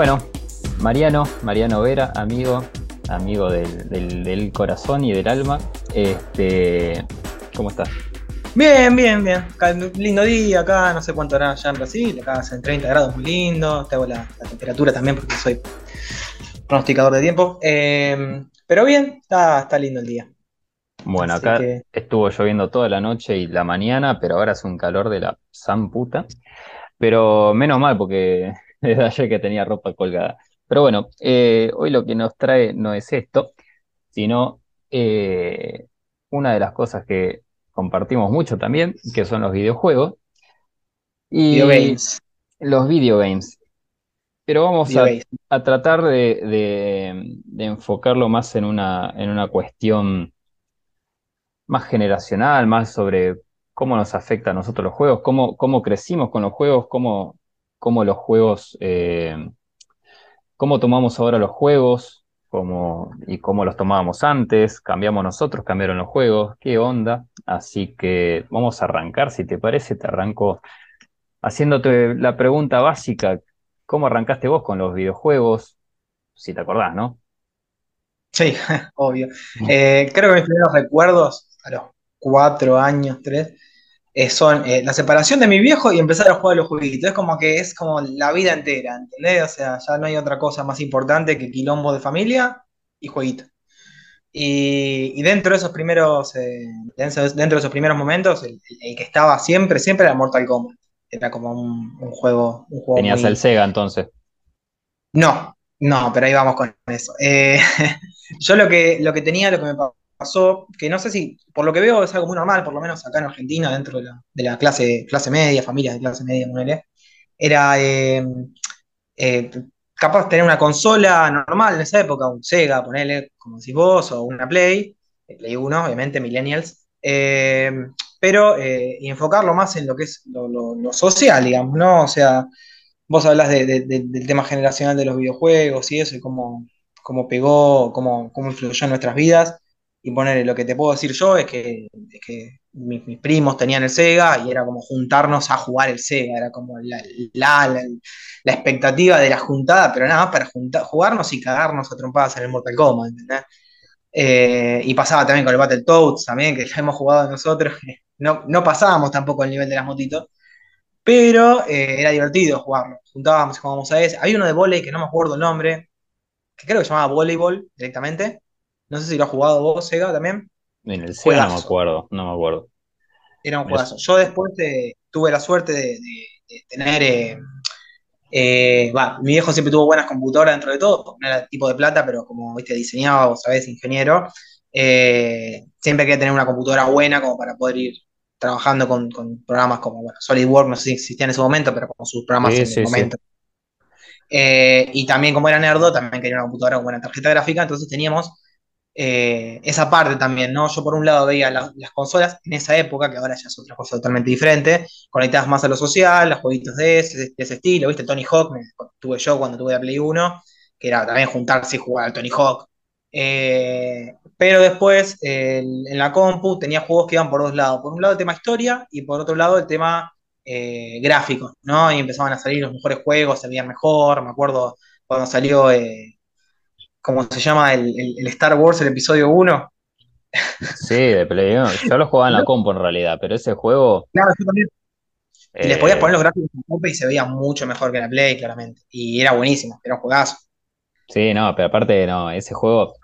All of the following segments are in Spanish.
Bueno, Mariano, Mariano Vera, amigo, amigo del, corazón y del alma. Este, ¿Cómo estás? Bien, bien, bien. lindo día acá, no sé cuánto hará ya en Brasil, acá hacen 30 grados, muy lindo. Te hago la, temperatura también porque soy pronosticador de tiempo. Eh, pero bien, está, está lindo el día. Bueno, acá estuvo lloviendo toda la noche y la mañana, pero ahora es un calor de la san puta. Pero menos mal, porque desde ayer que tenía ropa colgada. Pero bueno, eh, hoy lo que nos trae no es esto, sino eh, una de las cosas que compartimos mucho también, que son los videojuegos. Y games. Los videogames. Pero vamos a, tratar de, enfocarlo más en una, en una cuestión más generacional, más sobre cómo nos afecta a nosotros los juegos, cómo, cómo crecimos con los juegos, cómo, cómo los juegos, eh, cómo tomamos ahora los juegos cómo, y cómo los tomábamos antes, cambiamos nosotros, cambiaron los juegos, qué onda. Así que vamos a arrancar, si te parece, te arranco haciéndote la pregunta básica, ¿cómo arrancaste vos con los videojuegos? Si te acordás, ¿no? Sí, obvio. Eh, creo que mis primeros recuerdos a los cuatro años, tres, eh, son eh, la separación de mi viejo y empezar a jugar a los jueguitos. Es como que es como la vida entera, ¿entendés? O sea, ya no hay otra cosa más importante que quilombo de familia y jueguito. Y, dentro de esos primeros, eh, dentro de esos primeros momentos, el, que estaba siempre, siempre era Mortal Kombat. Era como un, juego, un ¿Tenías el Sega entonces? No, no, pero ahí vamos con eso. yo lo que, lo que tenía, lo que me pasó, que no sé si, por lo que veo es algo muy normal, por lo menos acá en Argentina, dentro de la, clase, clase media, familias de clase media, era eh, eh, capaz de tener una consola normal en esa época, un Sega, ponele, como decís vos, o una Play, eh, Play 1, obviamente, Millennials, pero y enfocarlo más en lo que es lo, social, digamos, ¿no? O sea, vos hablas del tema generacional de los videojuegos y eso, y cómo, cómo pegó, cómo, cómo influyó en nuestras vidas. Y poner, lo que te puedo decir yo es que, mis, primos tenían el Sega y era como juntarnos a jugar el Sega, era como la, la, expectativa de la juntada, pero nada más para juntar, jugarnos y cagarnos a trompadas en el Mortal Kombat, ¿entendés? Eh, y pasaba también con el Battletoads, también, que ya hemos jugado nosotros, no, no pasábamos tampoco el nivel de las motitos, pero eh, era divertido jugarlo. Juntábamos y jugábamos a ese. Hay uno de volei que no me acuerdo el nombre, que creo que se llamaba voleibol directamente, no sé si lo has jugado vos, Sega, también. En el Sega no me acuerdo, no me acuerdo. Era un juegazo. Yo después tuve la suerte de, tener. Eh, eh, mi viejo siempre tuvo buenas computadoras dentro de todo, no era tipo de plata, pero como viste, diseñaba, vos sabés, ingeniero. Eh, siempre quería tener una computadora buena como para poder ir trabajando con, programas como bueno, SolidWorks, no sé si existía en ese momento, pero como sus programas en ese momento. y también como era nerdo, también quería una computadora con buena tarjeta gráfica, entonces teníamos eh, esa parte también, ¿no? Yo por un lado veía las consolas en esa época, que ahora ya es otra cosa totalmente diferente, conectadas más a lo social, los jueguitos de ese, estilo, ¿viste? Tony Hawk, me, tuve yo cuando tuve la Play 1, que era también juntarse y jugar al Tony Hawk. Eh, pero después en la compu tenía juegos que iban por dos lados. Por un lado el tema historia y por otro lado el tema eh, gráfico, ¿no? Y empezaban a salir los mejores juegos, se mejor. Me acuerdo cuando salió ¿cómo se llama? El, Star Wars, el episodio 1. Sí, de Play 1. Yo lo jugaba en la compu en realidad, pero ese juego. Claro, yo también. Y les podías poner los gráficos en la compu y se veía mucho mejor que la Play, claramente. Y era buenísimo, era un juegazo. Sí, no, pero aparte, no, ese juego.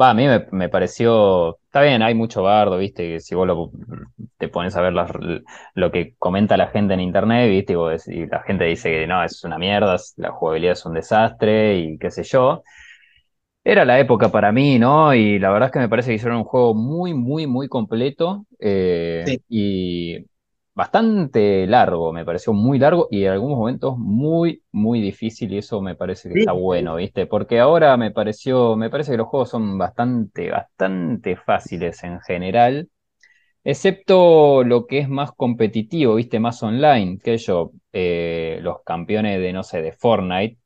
Va, a mí me, pareció. Está bien, hay mucho bardo, viste, que si vos lo, te pones a ver lo que comenta la gente en internet, viste, y la gente dice que no, es una mierda, la jugabilidad es un desastre y qué sé yo. Era la época para mí, ¿no? Y la verdad es que me parece que hicieron un juego muy, muy, muy completo eh, y bastante largo, me pareció muy largo y en algunos momentos muy, muy difícil y eso me parece que está bueno, ¿viste? Porque ahora me pareció, me parece que los juegos son bastante, bastante fáciles en general, excepto lo que es más competitivo, ¿viste? Más online, que yo, eh, los campeones de, no sé, de Fortnite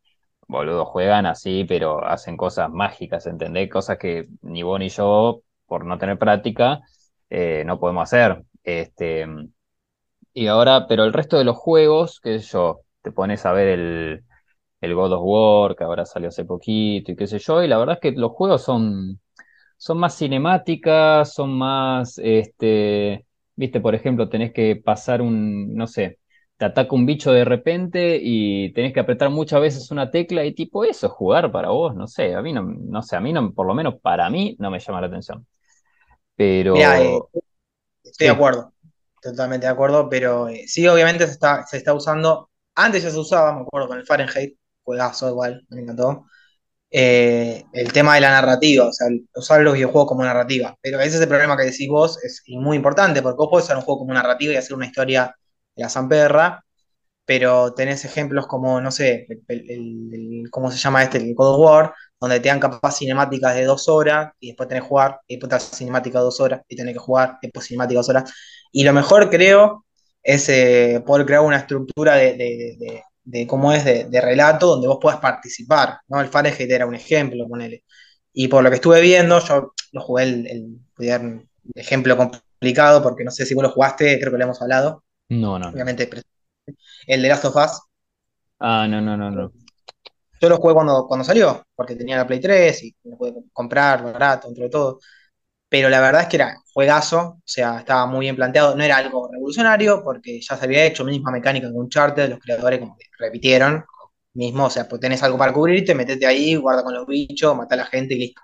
boludo, juegan así, pero hacen cosas mágicas, ¿entendés? Cosas que ni vos ni yo, por no tener práctica, eh, no podemos hacer. Este, y ahora, pero el resto de los juegos, qué sé yo, te pones a ver el, God of War, que ahora salió hace poquito y qué sé yo, y la verdad es que los juegos son, son más cinemáticas, son más, este, viste, por ejemplo, tenés que pasar un, no sé, te ataca un bicho de repente y tenés que apretar muchas veces una tecla y tipo eso, jugar para vos, no sé, a mí no, no sé, a mí no, por lo menos para mí no me llama la atención. Pero Mirá, eh, estoy de acuerdo, totalmente de acuerdo, pero eh, sí, obviamente se está, se está usando. Antes ya se usaba, me acuerdo, con el Fahrenheit, juegazo igual, me encantó. eh, el tema de la narrativa, o sea, usar los videojuegos como narrativa. Pero ese es el problema que decís vos, es muy importante, porque vos podés usar un juego como narrativa y hacer una historia de la zamperra, pero tenés ejemplos como, no sé, el, el- el- ¿cómo se llama este? El of War, donde te dan capaz cinemáticas de dos horas y después tenés que jugar, y después te das cinemática de dos horas y tenés que jugar, y después cinemática de dos horas. Y lo mejor creo es eh, poder crear una estructura de, de- de- de cómo es de, relato donde vos puedas participar, ¿no? El Fahrenheit era un ejemplo, ponele. Y por lo que estuve viendo, yo lo jugué el, el ejemplo complicado, porque no sé si vos lo jugaste, creo que lo hemos hablado, no, no, no. obviamente, el de Last of Us. Ah, no, no, no, no. Yo lo jugué cuando, cuando salió, porque tenía la Play 3 y lo pude comprar barato, entre todo. Pero la verdad es que era juegazo, o sea, estaba muy bien planteado. No era algo revolucionario, porque ya se había hecho, misma mecánica que Uncharted, los creadores como que repitieron mismo, o sea, pues tenés algo para cubrirte, metete ahí, guarda con los bichos, mata a la gente y listo.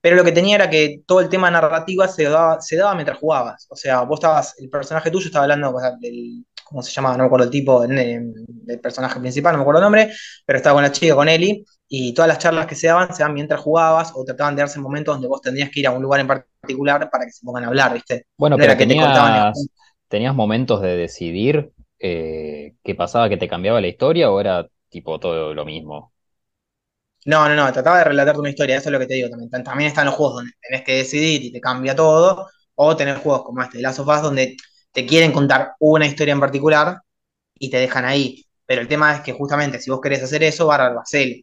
Pero lo que tenía era que todo el tema narrativa se daba, se daba mientras jugabas. O sea, vos estabas, el personaje tuyo estaba hablando o sea, del, ¿cómo se llama? No me acuerdo el tipo del, del personaje principal, no me acuerdo el nombre, pero estaba con la chica, con Ellie, y todas las charlas que se daban se daban mientras jugabas o trataban de darse momentos donde vos tendrías que ir a un lugar en particular para que se pongan a hablar, ¿viste? Bueno, No pero era que te contaban el tenías momentos de decidir eh, qué pasaba, que te cambiaba la historia o era tipo todo lo mismo. No, no, no, trataba de relatarte una historia, eso es lo que te digo también. Tam- También están los juegos donde tenés que decidir y te cambia todo, o tenés juegos como este, Last of Us, donde te quieren contar una historia en particular y te dejan ahí. Pero el tema es que justamente si vos querés hacer eso, bárbaro, hacelo.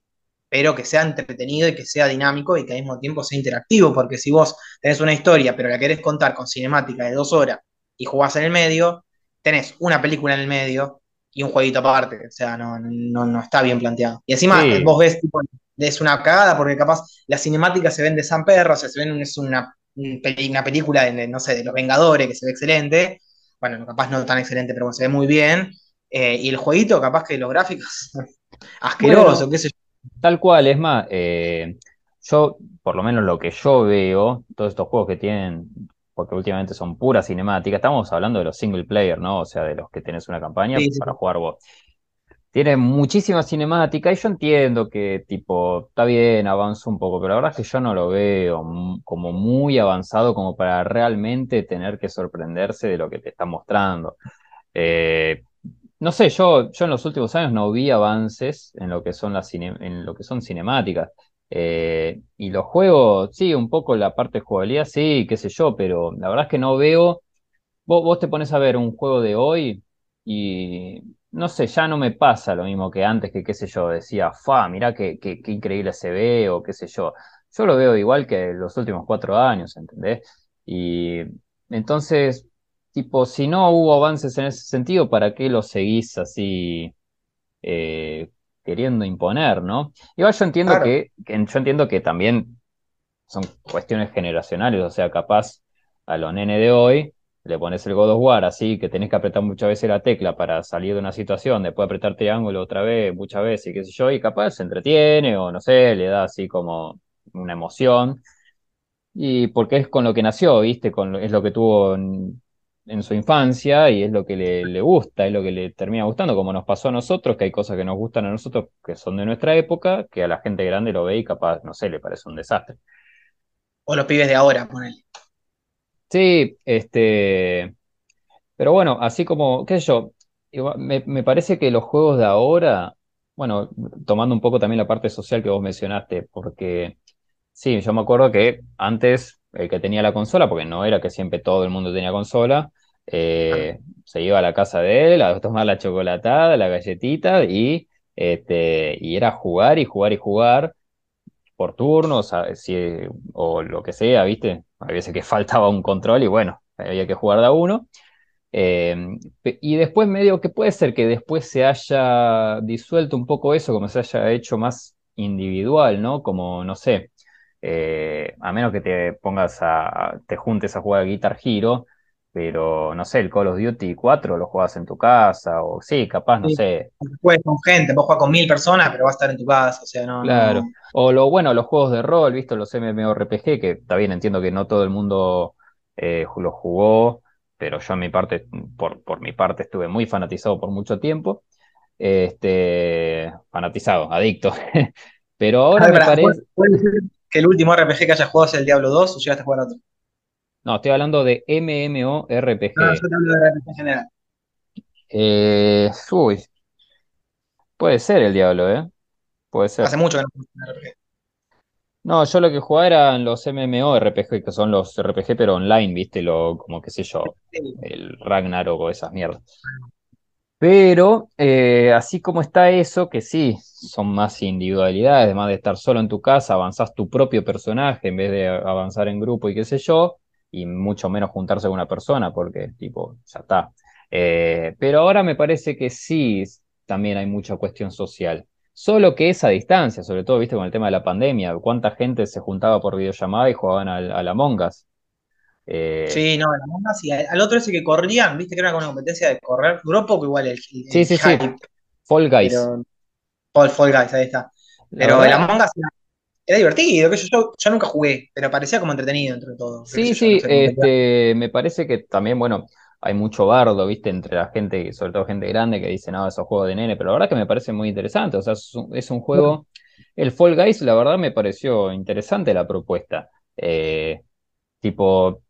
Pero que sea entretenido y que sea dinámico y que al mismo tiempo sea interactivo, porque si vos tenés una historia, pero la querés contar con cinemática de dos horas y jugás en el medio, tenés una película en el medio y un jueguito aparte. O sea, no, no, no está bien planteado. Y encima Sí, vos ves, tipo, es una cagada porque capaz las cinemáticas se ven de San Perro, o sea, se ven, es una, una película de, no sé, de los Vengadores que se ve excelente. Bueno, capaz no tan excelente, pero se ve muy bien eh, y el jueguito, capaz que los gráficos, asqueroso, bueno, qué sé yo. tal cual, es más, eh, yo, por lo menos lo que yo veo, todos estos juegos que tienen, porque últimamente son puras cinemáticas, estamos hablando de los single player, ¿no? O sea, de los que tenés una campaña sí, para sí. jugar vos. Tiene muchísima cinemática y yo entiendo que, tipo, está bien, avanza un poco, pero la verdad es que yo no lo veo como muy avanzado como para realmente tener que sorprenderse de lo que te está mostrando. Eh, no sé, yo, yo en los últimos años no vi avances en lo que son las cine- en lo que son cinemáticas. Eh, y los juegos, sí, un poco la parte de jugabilidad, sí, qué sé yo, pero la verdad es que no veo. Vos, vos te pones a ver un juego de hoy y no sé, ya no me pasa lo mismo que antes, que qué sé yo, decía, fa, mirá qué, qué, qué increíble se ve o qué sé yo. Yo lo veo igual que los últimos cuatro años, ¿entendés? Y entonces, tipo, si no hubo avances en ese sentido, ¿para qué lo seguís así eh, queriendo imponer, ¿no? Igual yo entiendo Claro. que, que- yo entiendo que también son cuestiones generacionales, o sea, capaz a los nenes de hoy le pones el God of War así, que tenés que apretar muchas veces la tecla para salir de una situación, después apretar triángulo otra vez, muchas veces, y qué sé yo, y capaz se entretiene o no sé, le da así como una emoción, y porque es con lo que nació, ¿viste? Con es lo que tuvo en, en su infancia y es lo que le, le gusta, es lo que le termina gustando, como nos pasó a nosotros, que hay cosas que nos gustan a nosotros que son de nuestra época, que a la gente grande lo ve y capaz, no sé, le parece un desastre. O los pibes de ahora, ponele. Sí, este, pero bueno, así como, qué sé yo, me, me parece que los juegos de ahora, bueno, tomando un poco también la parte social que vos mencionaste, porque sí, yo me acuerdo que antes el que tenía la consola, porque no era que siempre todo el mundo tenía consola, eh, se iba a la casa de él a tomar la chocolatada, la galletita y, este, y era jugar y jugar y jugar por turnos, o lo que sea, ¿viste? A veces que faltaba un control y bueno, había que jugar de a uno. Eh, y después medio que puede ser que después se haya disuelto un poco eso, como se haya hecho más individual, ¿no? Como, no sé, eh, a menos que te pongas a, te juntes a jugar Guitar Hero, pero no sé, el Call of Duty 4 lo juegas en tu casa, o sí, capaz, no Sí. sé, Puedes con gente, vos jugar con mil personas, pero va a estar en tu casa, o sea, no, claro. no. O lo bueno, los juegos de rol, visto los MMORPG, que está bien, entiendo que no todo el mundo eh, lo jugó, pero yo en mi parte, por, por mi parte, estuve muy fanatizado por mucho tiempo. Este, fanatizado, adicto. Pero ahora ver, me pará, ¿puedes parece. puedes decir que el último RPG que hayas jugado es el Diablo 2 o llegaste a jugar otro? No, estoy hablando de No, MMORPG. yo te hablo de RPG en general. Eh, uy, puede ser el diablo, ¿eh? Puede Hace ser. mucho que no juego RPG. No, yo lo que jugaba eran los MMORPG, que son los RPG pero online, ¿viste? Lo, como qué sé yo, el Ragnarok o esas mierdas. Pero eh, así como está eso, que sí, son más individualidades, además de estar solo en tu casa, avanzás tu propio personaje en vez de avanzar en grupo y qué sé yo, y mucho menos juntarse con una persona, porque tipo, ya está. Eh, pero ahora me parece que sí, también hay mucha cuestión social. Solo que es a distancia, sobre todo, viste, con el tema de la pandemia, cuánta gente se juntaba por videollamada y jugaban al, al Among Us. Eh, Sí, no, el Among Us y al, al otro ese que corrían, viste que era una competencia de correr. Duró poco igual el, sí, el sí, sí, hype, Fall Guys. pero Fall, Fall Guys, ahí está. Pero el Among Us era, era divertido, sé yo, yo nunca jugué, pero parecía como entretenido entre todo. Sí, no sí, sé este, me parece que también, bueno, hay mucho bardo, viste, entre la gente, sobre todo gente grande, que dice, no, esos juegos de nene, pero la verdad que me parece muy interesante, o sea, es un, es un juego, el Fall Guys, la verdad me pareció interesante la propuesta, Eh, tipo,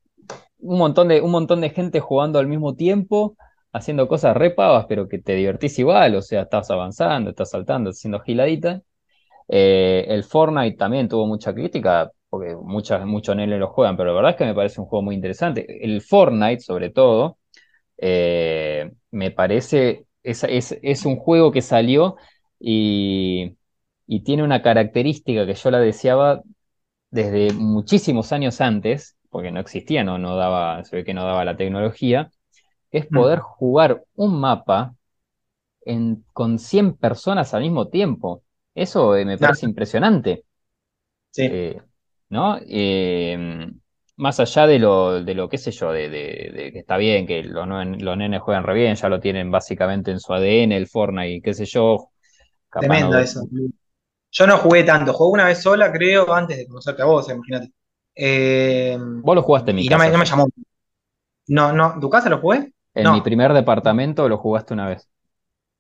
un montón de, un montón de gente jugando al mismo tiempo, haciendo cosas re pavas, pero que te divertís igual, o sea, estás avanzando, estás saltando, haciendo giladitas. Eh, el Fortnite también tuvo mucha crítica, porque muchas, muchos nenes lo juegan, pero la verdad es que me parece un juego muy interesante. El Fortnite, sobre todo, eh, me parece, es, es, es un juego que salió y, y tiene una característica que yo la deseaba desde muchísimos años antes, porque no existía, no, no daba, se ve que no daba la tecnología, que es poder jugar un mapa en- con 100 personas al mismo tiempo. Eso eh, me no, parece impresionante, sí, eh, ¿no? Eh, más allá de lo, de lo, qué sé yo, de, de- de que está bien, que los, los nenes juegan re bien, ya lo tienen básicamente en su ADN, el Fortnite, qué sé yo, tremendo no... eso. Yo no jugué tanto, jugué una vez sola, creo, antes de conocerte a vos, imagínate. Eh, Vos lo jugaste en mi y no me, casa, no me llamó. No, no, ¿tu casa lo jugué? En mi primer departamento lo jugaste una vez.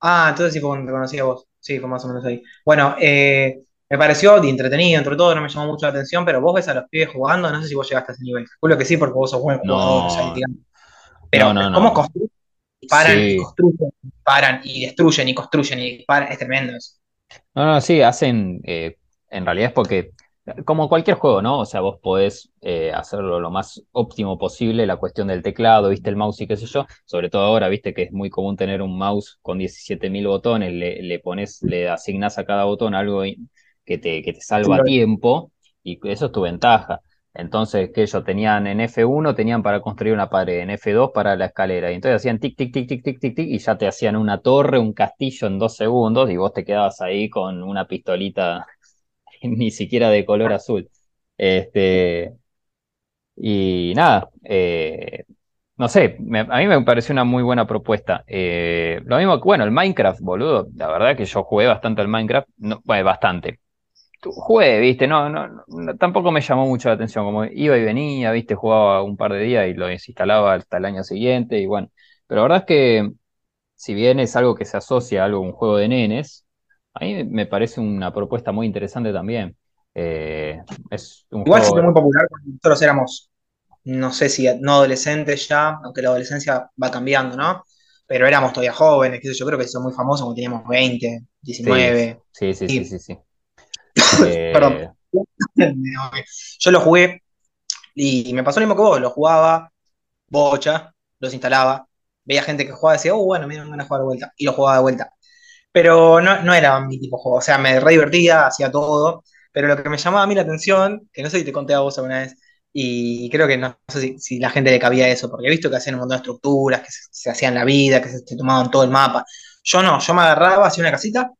Ah, entonces sí fue cuando te conocí a vos. Sí, fue más o menos ahí. Bueno, eh, me pareció de entretenido, entre todo, no me llamó mucho la atención, pero vos ves a los pibes jugando, no sé si vos llegaste a ese nivel. Calculo que sí, porque vos sos buen jugador, o sea, No, digamos. Pero no, cómo construyen, disparan y construyen, disparan y destruyen y construyen y disparan, es tremendo eso. No, no, sí, hacen, eh, en realidad es porque, como cualquier juego, ¿no? O sea, vos podés eh, hacerlo lo más óptimo posible, la cuestión del teclado, viste, el mouse y qué sé yo, sobre todo ahora, viste, que es muy común tener un mouse con 17.000 botones, le, le pones, le asignás a cada botón algo que te, que te salva tiempo, y eso es tu ventaja. Entonces, que ellos tenían en F1, tenían para construir una pared, en F2 para la escalera, y entonces hacían tic, tic, tic, tic, tic, tic, tic, y ya te hacían una torre, un castillo en dos segundos, y vos te quedabas ahí con una pistolita ni siquiera de color azul. Este, y nada, eh, no sé, me- a mí me pareció una muy buena propuesta. Eh, lo mismo que, bueno, el Minecraft, boludo, la verdad que yo jugué bastante al Minecraft, no, bueno, bastante. Jugué, viste, no, no, no, tampoco me llamó mucho la atención, como iba y venía, viste, jugaba un par de días y lo desinstalaba hasta el año siguiente, y bueno, pero la verdad es que si bien es algo que se asocia a algo, un juego de nenes, a mí me parece una propuesta muy interesante también. Eh, es un Igual fue muy juego, popular cuando nosotros éramos, no sé si no adolescentes ya, aunque la adolescencia va cambiando, ¿no? Pero éramos todavía jóvenes, sé yo, creo que hizo muy famoso cuando teníamos 20, sí, 19. sí, sí, sí, Y, sí, sí. perdón, Eh, yo lo jugué y me pasó lo mismo que vos, lo jugaba, bocha, los instalaba, veía gente que jugaba y decía, oh, bueno, me van a jugar de vuelta, y lo jugaba de vuelta. Pero no, no era mi tipo de juego, o sea, me re divertía, hacía todo, pero lo que me llamaba a mí la atención, que no sé si te conté a vos alguna vez, Y creo que no, sé si, la gente le cabía eso, porque he visto que hacían un montón de estructuras, que se, se hacían la vida, que se, se tomaban todo el mapa. Yo no, yo me agarraba, hacía una casita,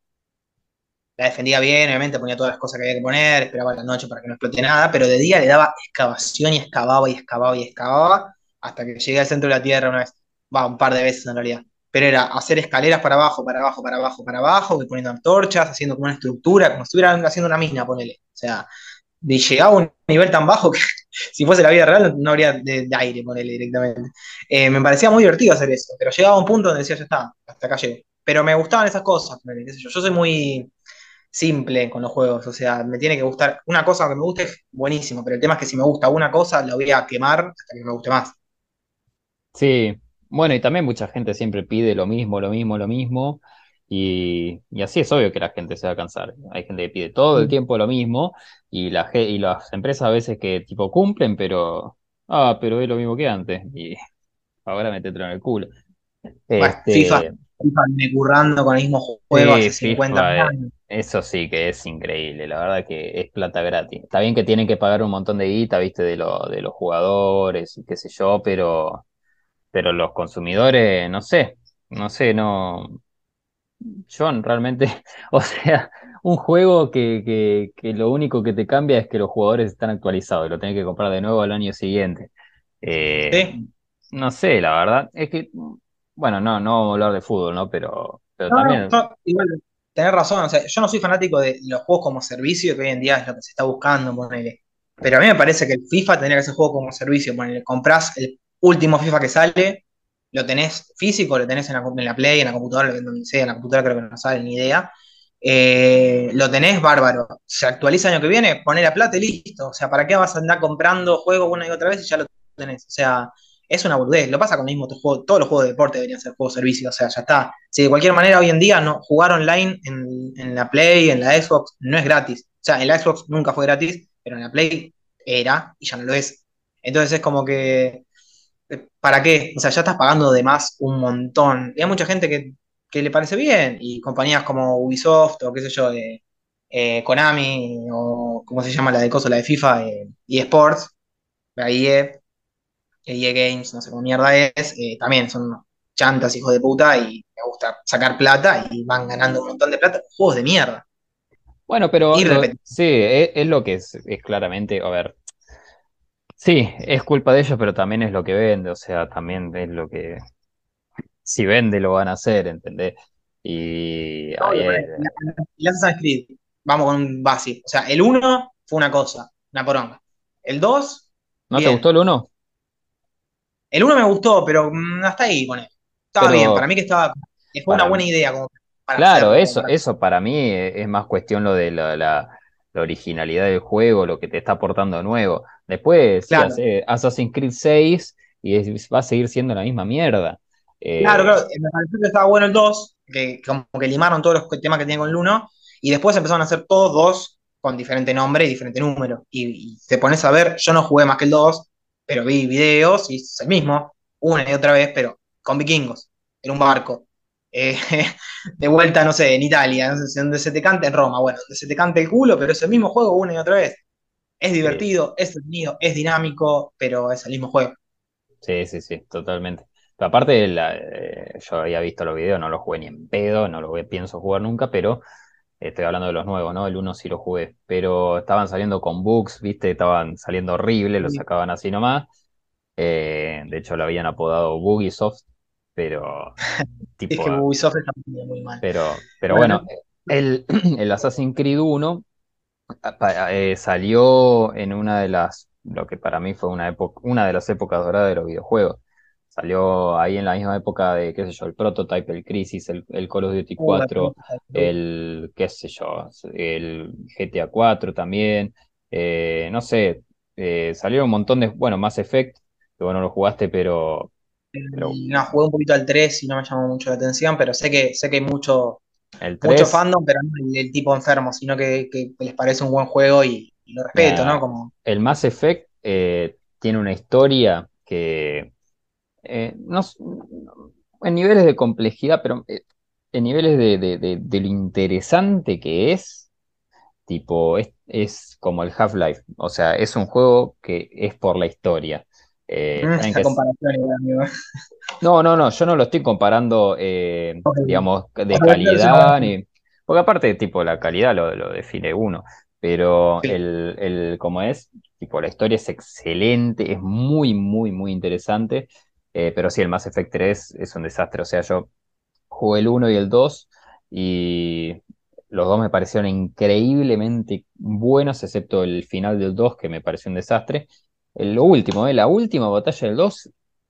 la defendía bien, obviamente ponía todas las cosas que había que poner, esperaba la noche para que no explote nada, pero de día le daba excavación y excavaba y excavaba y excavaba hasta que llegué al centro de la tierra una vez, va, un par de veces en realidad. Pero era hacer escaleras para abajo, para abajo, para abajo, para abajo, voy poniendo antorchas, haciendo como una estructura, como si estuvieran haciendo una mina, ponele. O sea, y llegaba a un nivel tan bajo que si fuese la vida real no habría de, aire, ponele directamente. Eh, me parecía muy divertido hacer eso, pero llegaba a un punto donde decía, ya está, hasta acá llegué. Pero me gustaban esas cosas, ponele, qué sé yo. Yo soy muy simple con los juegos, o sea, me tiene que gustar. Una cosa que me guste es buenísimo, pero el tema es que si me gusta una cosa, la voy a quemar hasta que me guste más. Sí, bueno, y también mucha gente siempre pide lo mismo, lo mismo, lo mismo, y, y así es obvio que la gente se va a cansar. Hay gente que pide todo el Mm. tiempo lo mismo, y, la, y las empresas a veces que tipo cumplen, pero, ah, pero es lo mismo que antes, y ahora métetelo en el culo. FIFA, Este, FIFA viene currando con el mismo juego sí, hace 50 FIFA, eh, años. eso sí que es increíble, la verdad que es plata gratis. Está bien que tienen que pagar un montón de guita, viste, de, lo, de los jugadores y qué sé yo, pero... pero los consumidores, no sé, no sé, no, yo realmente, o sea, un juego que, que, que lo único que te cambia es que los jugadores están actualizados y lo tenés que comprar de nuevo al año siguiente. Eh, ¿Sí? no sé, la verdad, es que, bueno, no, no vamos a hablar de fútbol, ¿no? Pero, pero No, no, también, yo, igual, tenés razón, o sea, yo no soy fanático de los juegos como servicio, que hoy en día es lo que se está buscando, ponele. Pero a mí me parece que el FIFA tendría que ser juego como servicio, ponele, comprás el último FIFA que sale, lo tenés físico, lo tenés en la, en la Play, en la computadora, donde sea, en la computadora creo que no sale ni idea. Eh, lo tenés bárbaro. Se actualiza el año que viene, poné la plata y listo. O sea, ¿para qué vas a andar comprando juegos una y otra vez y ya lo tenés? O sea, es una boludez. Lo pasa con el mismo juego. Todos los juegos de deporte deberían ser juegos de servicio. O sea, ya está. Si de cualquier manera hoy en día no, jugar online en, en la Play, en la Xbox, no es gratis. O sea, en la Xbox nunca fue gratis, pero en la Play era y ya no lo es. Entonces es como que, ¿para qué? O sea, ya estás pagando de más un montón. Y hay mucha gente que, que le parece bien, y compañías como Ubisoft o qué sé yo, eh, eh, Konami o cómo se llama la de cosa, la de FIFA, eh, eSports, la EA, EA Games, no sé cómo mierda es, eh, también son chantas, hijos de puta, y me gusta sacar plata y van ganando un montón de plata. Juegos de mierda. bueno, pero lo- sí, es, es lo que es, es claramente, a ver, sí, es culpa de ellos, pero también es lo que vende, o sea, también es lo que, si vende lo van a hacer, ¿entendés? Y ahí es- El Assassin's Creed, vamos con un básico. O sea, el uno fue una cosa, una poronga. El 2 ¿no te gustó el uno? El uno me gustó, pero mm, hasta ahí, pone. Estaba bien, para mí que estaba, fue una buena idea como para Claro, eso, para. eso para mí es, es más cuestión lo de la, la- la originalidad del juego, lo que te está aportando nuevo. Después, sí, Claro, hace Assassin's Creed 6 y es- va a seguir siendo la misma mierda. claro, Eh, claro. eh, Me pareció que estaba bueno el 2, que como que limaron todos los temas que tenía con el uno, y después empezaron a hacer todos dos con diferente nombre y diferente número. Y, y te pones a ver, yo no jugué más que el 2, pero vi videos y es el mismo, una y otra vez, pero con vikingos, en un barco. Eh, de vuelta, no sé, en Italia, no sé si donde se te canta en Roma, bueno, donde se te canta el culo, pero es el mismo juego una y otra vez. Es sí, divertido, es entretenido, es dinámico, pero es el mismo juego. sí, sí, sí, totalmente. Pero aparte, la- eh, yo había visto los videos, no los jugué ni en pedo, no los pienso jugar nunca, pero estoy hablando de los nuevos, ¿no? El uno sí lo jugué, pero estaban saliendo con bugs, ¿viste? Estaban saliendo horribles, los sacaban así nomás. Eh, de hecho, lo habían apodado Bugisoft, pero Es tipo, que Ubisoft está muy, mal. pero, pero Bueno, bueno, el, el Assassin's Creed 1 pa- eh, salió en una de las, lo que para mí fue una época, una de las épocas doradas de los videojuegos. Salió ahí en la misma época de, qué sé yo, el Prototype, el Crisis, el, el Call of Duty uh, 4, el, qué sé yo, el GTA 4 también. Eh, no sé, eh, salieron un montón de, bueno, Mass Effect, que bueno, lo jugaste, pero, pero no, jugué un poquito al 3 y no me llamó mucho la atención, pero sé que, sé que hay mucho, el mucho 3 fandom, pero no el, el tipo enfermo, sino que, que les parece un buen juego y, y lo respeto, ¿no? Como, el Mass Effect eh, tiene una historia que eh, no, en niveles de complejidad, pero eh, en niveles de, de- de- de lo interesante que es, tipo, es, es como el Half-Life, o sea, es un juego que es por la historia. Eh, esa comparación amigo. no, no, no, yo no lo estoy comparando, eh, digamos, de calidad, ni... porque aparte, tipo, la calidad lo, lo define uno, pero Sí. el, el, como es, tipo, la historia es excelente, es muy, muy, muy interesante, eh, pero sí, el Mass Effect 3 es un desastre, o sea, yo jugué el uno y el 2 y los dos me parecieron increíblemente buenos, excepto el final del 2 que me pareció un desastre. Lo último, eh, la última batalla del 2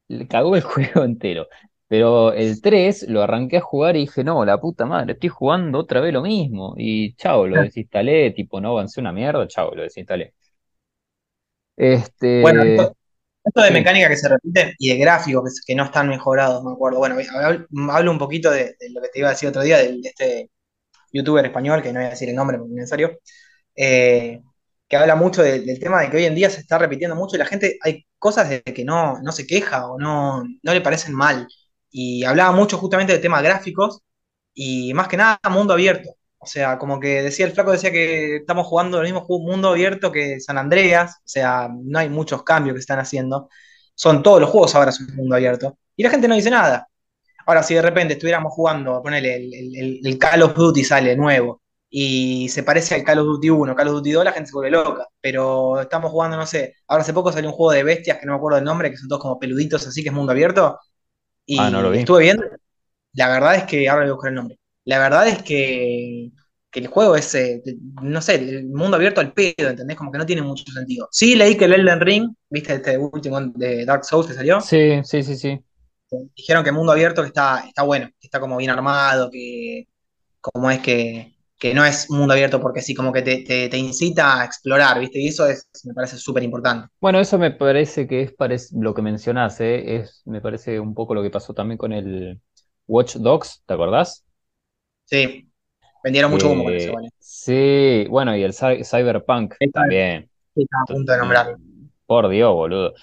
le cagó el juego entero. Pero el 3 lo arranqué a jugar y dije, no, la puta madre, estoy jugando otra vez lo mismo. Y chao, lo desinstalé, tipo, no avancé una mierda, chao, lo desinstalé. Bueno, Este, esto, esto de mecánica que se repite y de gráficos que, que no están mejorados, me acuerdo. Bueno, hablo, hablo un poquito de, de lo que te iba a decir otro día, de, este youtuber español, que no voy a decir el nombre porque es necesario, eh, que habla mucho de- del tema de que hoy en día se está repitiendo mucho y la gente, hay cosas de que no, no se queja o no, no le parecen mal. Y hablaba mucho justamente de temas gráficos y más que nada mundo abierto. O sea, como que decía el flaco, decía que estamos jugando el mismo mundo abierto que San Andreas, o sea, no hay muchos cambios que están haciendo. Son todos los juegos ahora son mundo abierto. Y la gente no dice nada. Ahora, si de repente estuviéramos jugando, ponele, el, el- el- el Call of Duty sale nuevo y se parece al Call of Duty 1, Call of Duty 2, la gente se vuelve loca. Pero estamos jugando, no sé, ahora hace poco salió un juego de bestias que no me acuerdo el nombre, que son todos como peluditos así, que es mundo abierto. ah, no lo Y vi. estuve viendo, la verdad es que, ahora le voy a buscar el nombre. La verdad es que, que el juego es, eh, no sé, el mundo abierto al pedo, ¿entendés? Como que no tiene mucho sentido. Sí, leí que el Elden Ring, viste este último de Dark Souls que salió, Sí, sí, sí, sí. dijeron que el mundo abierto que está, está bueno, que está como bien armado, que como es que, que no es un mundo abierto porque sí, como que te, te, te incita a explorar, ¿viste? Y eso es, me parece súper importante. Bueno, eso me parece que es parec- lo que mencionás, ¿eh? Es, me parece un poco lo que pasó también con el Watch Dogs, ¿te acordás? Sí, vendieron mucho humo con eso, Eh, ¿vale? sí, bueno, y el Cy- Cyberpunk vez también. sí, estaba a punto de nombrarlo. Por Dios, boludo.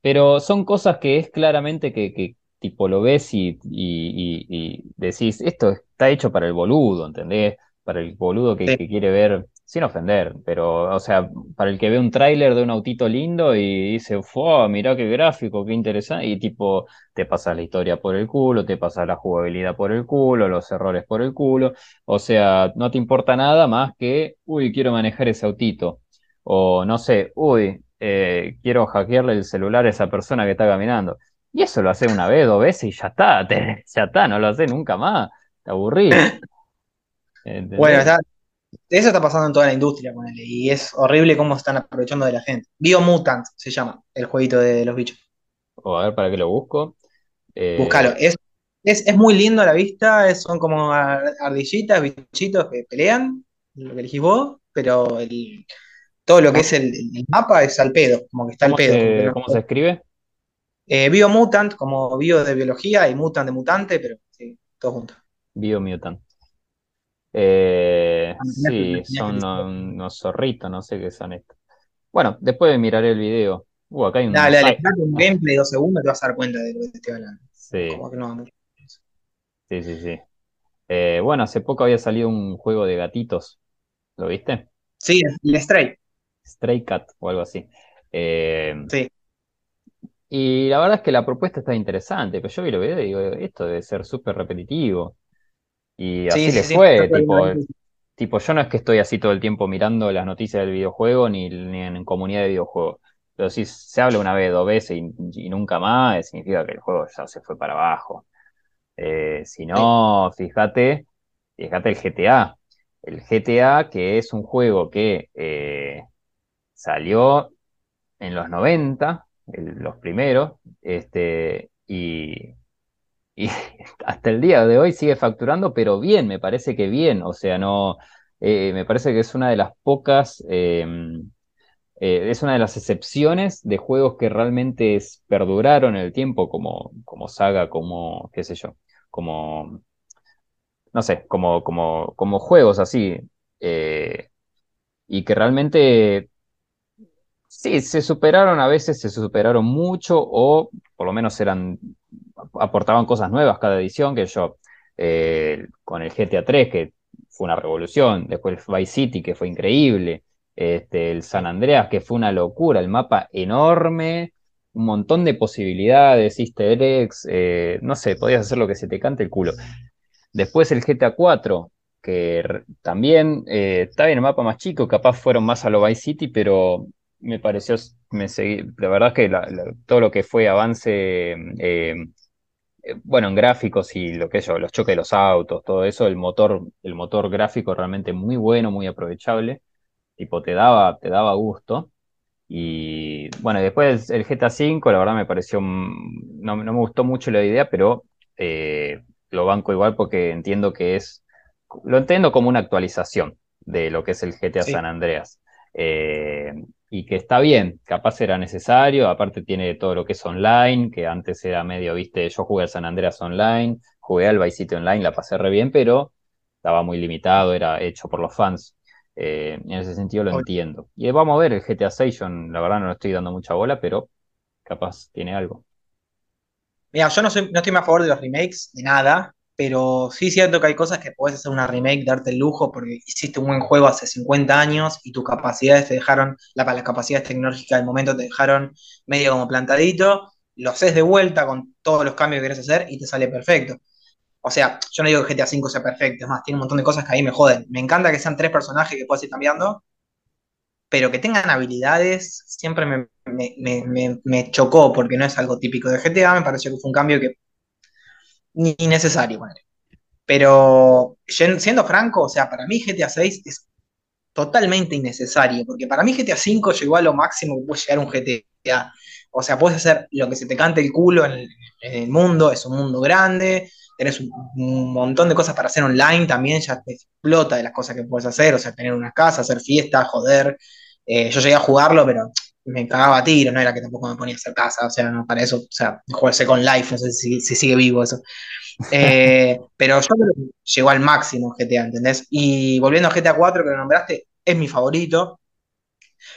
Pero son cosas que es claramente que, que tipo lo ves y, y- y- y decís, esto está hecho para el boludo, ¿entendés? Para el boludo que, Sí. que quiere ver, sin ofender, pero, o sea, para el que ve un tráiler de un autito lindo y dice, ¡fua! Mirá qué gráfico, qué interesante, y tipo, te pasas la historia por el culo, te pasas la jugabilidad por el culo, los errores por el culo, o sea, no te importa nada más que, uy, quiero manejar ese autito. O no sé, uy, eh, quiero hackearle el celular a esa persona que está caminando. Y eso lo hace una vez, dos veces y ya está, te- ya está, no lo hace nunca más. Te aburrís. Bueno, eso está pasando en toda la industria, ponele, y es horrible cómo están aprovechando de la gente. Biomutant se llama, el jueguito de los bichos. O a ver para qué lo busco. Búscalo. Eh, Es, es, es muy lindo a la vista, es- son como ar- ardillitas, bichitos que pelean, lo que elegís vos, pero el- todo lo que ¿cómo, es el, el mapa es al pedo, como que está al pedo. Se, cómo se escribe? Eh, Biomutant, como bio de biología y mutant de mutante, pero sí, todo junto. Biomutant. Eh, Ah, sí, son unos, unos zorritos, no sé qué son estos. Bueno, después miraré el video. Uh, acá hay un Dale, dale, un gameplay de dos segundos te vas a dar cuenta de lo que te estoy hablando. sí, Como que no va mucho. sí, sí, sí. Eh, bueno, hace poco había salido un juego de gatitos. ¿Lo viste? Sí, el Stray, Stray Cat o algo así. Eh, sí. y la verdad es que la propuesta está interesante, pero yo vi el video y digo, esto debe ser súper repetitivo. Y Sí, así sí, le sí. fue, creo tipo, yo no es que estoy así todo el tiempo mirando las noticias del videojuego ni, ni en comunidad de videojuegos. Pero si se habla una vez, dos veces y, y nunca más, significa que el juego ya se fue para abajo. Eh, si no, fíjate, fíjate el GTA. El GTA, que es un juego que eh, salió en los 90, el- los primeros, este, y, y hasta el día de hoy sigue facturando, pero bien, me parece que bien, o sea, no, eh, me parece que es una de las pocas, eh, eh, es una de las excepciones de juegos que realmente perduraron el tiempo, como, como saga, como, qué sé yo, como, no sé, como, como, como juegos así, eh, y que realmente Sí, se superaron a veces, se superaron mucho o por lo menos eran, aportaban cosas nuevas cada edición, que yo eh, con el GTA 3, que fue una revolución. Después el Vice City, que fue increíble. Este, el San Andreas, que fue una locura, el mapa enorme, un montón de posibilidades, easter eggs, eh, no sé, podías hacer lo que se te cante el culo. Después el GTA 4, que también eh, está bien el mapa más chico, capaz fueron más a lo Vice City, pero me pareció, me seguí, la verdad que todo lo que fue avance, eh, bueno, en gráficos y lo que yo, los choques de los autos, todo eso, el motor, el motor gráfico realmente muy bueno, muy aprovechable, tipo te daba, te daba gusto. Y bueno, después el GTA V, la verdad me pareció, no, me gustó mucho la idea, pero eh, lo banco igual porque entiendo que es, lo entiendo como una actualización de lo que es el GTA San Andreas. Eh, y que está bien, capaz era necesario, aparte tiene todo lo que es online, que antes era medio, viste, yo jugué al San Andreas online, jugué al Vice City online, la pasé re bien, pero estaba muy limitado, era hecho por los fans. Eh, en ese sentido lo entiendo. Y vamos a ver el GTA 6, yo la verdad no le estoy dando mucha bola, pero capaz tiene algo. Mira, yo no, soy, no estoy más a favor de los remakes, de nada, pero sí siento que hay cosas que puedes hacer una remake, darte el lujo, porque hiciste un buen juego hace 50 años y tus capacidades te dejaron, la, las capacidades tecnológicas del momento te dejaron medio como plantadito, lo haces de vuelta con todos los cambios que querés hacer y te sale perfecto. O sea, yo no digo que GTA V sea perfecto, es más, tiene un montón de cosas que ahí me joden. Me encanta que sean tres personajes que puedas ir cambiando, pero que tengan habilidades siempre me, chocó porque no es algo típico de GTA, me pareció que fue un cambio que ni necesario. Pero siendo franco, o sea, para mí GTA 6 es totalmente innecesario, porque para mí GTA 5 llegó a lo máximo que puede llegar un GTA. O sea, puedes hacer lo que se te cante el culo en el mundo, es un mundo grande, tenés un, montón de cosas para hacer online también, ya te explota de las cosas que puedes hacer, o sea, tener una casa, hacer fiestas, joder. Eh, yo llegué a jugarlo, pero me cagaba a tiro, no era que tampoco me ponía a hacer casa, o sea, no, para eso, o sea, jugarse con Life, no sé si, sigue vivo eso. Eh, pero yo creo que llegó al máximo GTA, ¿entendés? Y volviendo a GTA 4, que lo nombraste, es mi favorito,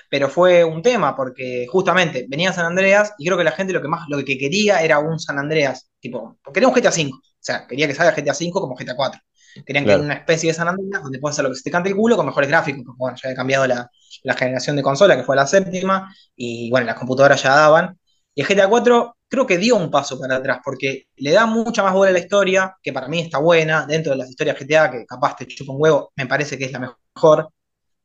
pero fue un tema porque justamente venía San Andreas y creo que la gente lo que más lo que quería era un San Andreas, tipo, quería un GTA 5, o sea, quería que salga GTA 5 como GTA 4. Querían que haya una especie de San Andreas donde puedas hacer lo que se te cante el culo con mejores gráficos, porque bueno, ya había cambiado la, generación de consola, que fue la séptima, y bueno, las computadoras ya daban. Y el GTA 4 creo que dio un paso para atrás, porque le da mucha más bola a la historia, que para mí está buena, dentro de las historias GTA, que capaz te chupa un huevo, me parece que es la mejor.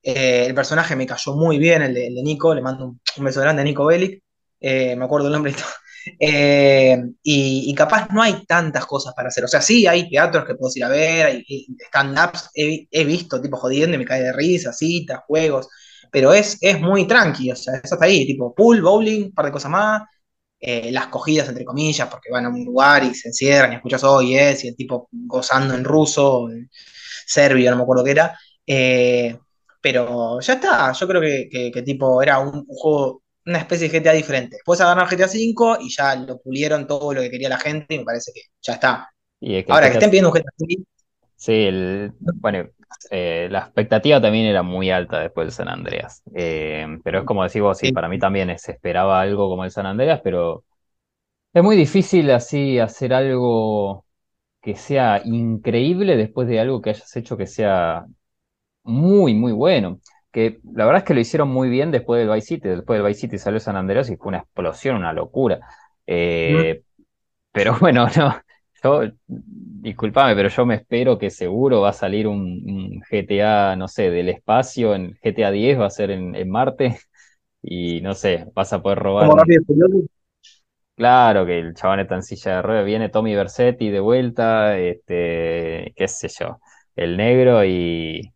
Eh, el personaje me cayó muy bien, el de, Nico, le mando un, beso grande a Nico Bellic, eh, me acuerdo el nombre y todo. Eh, y, capaz no hay tantas cosas para hacer. O sea, sí, hay teatros que puedo ir a ver, hay, stand-ups, he, visto tipo jodiendo y me cae de risa, citas, juegos, pero es, es muy tranqui, o sea, eso está ahí, tipo pool, bowling, un par de cosas más, las cogidas entre comillas, porque van a un lugar y se encierran y escuchas oh yes, y el tipo gozando en ruso, en serbio, no me acuerdo qué era. Pero ya está, yo creo que, tipo era un, juego, una especie de GTA diferente. Después agarraron GTA V y ya lo pulieron todo lo que quería la gente y me parece que ya está. Ahora que estén pidiendo un GTA V. Sí, bueno, eh, la expectativa también era muy alta después del San Andreas. Eh, pero es como decís vos, sí, para mí también se esperaba algo como el San Andreas, pero es muy difícil así hacer algo que sea increíble después de algo que hayas hecho que sea muy, muy bueno. Que la verdad es que lo hicieron muy bien después del Vice City. Después del Vice City salió San Andreas y fue una explosión, una locura. Eh, pero bueno, no, yo, disculpame, pero yo me espero que seguro va a salir un, GTA, no sé, del espacio, en GTA 10 va a ser en, Marte, y no sé, vas a poder robar. Claro que el chabón está en silla de ruedas, viene Tommy Versetti de vuelta, este, qué sé yo, el negro y,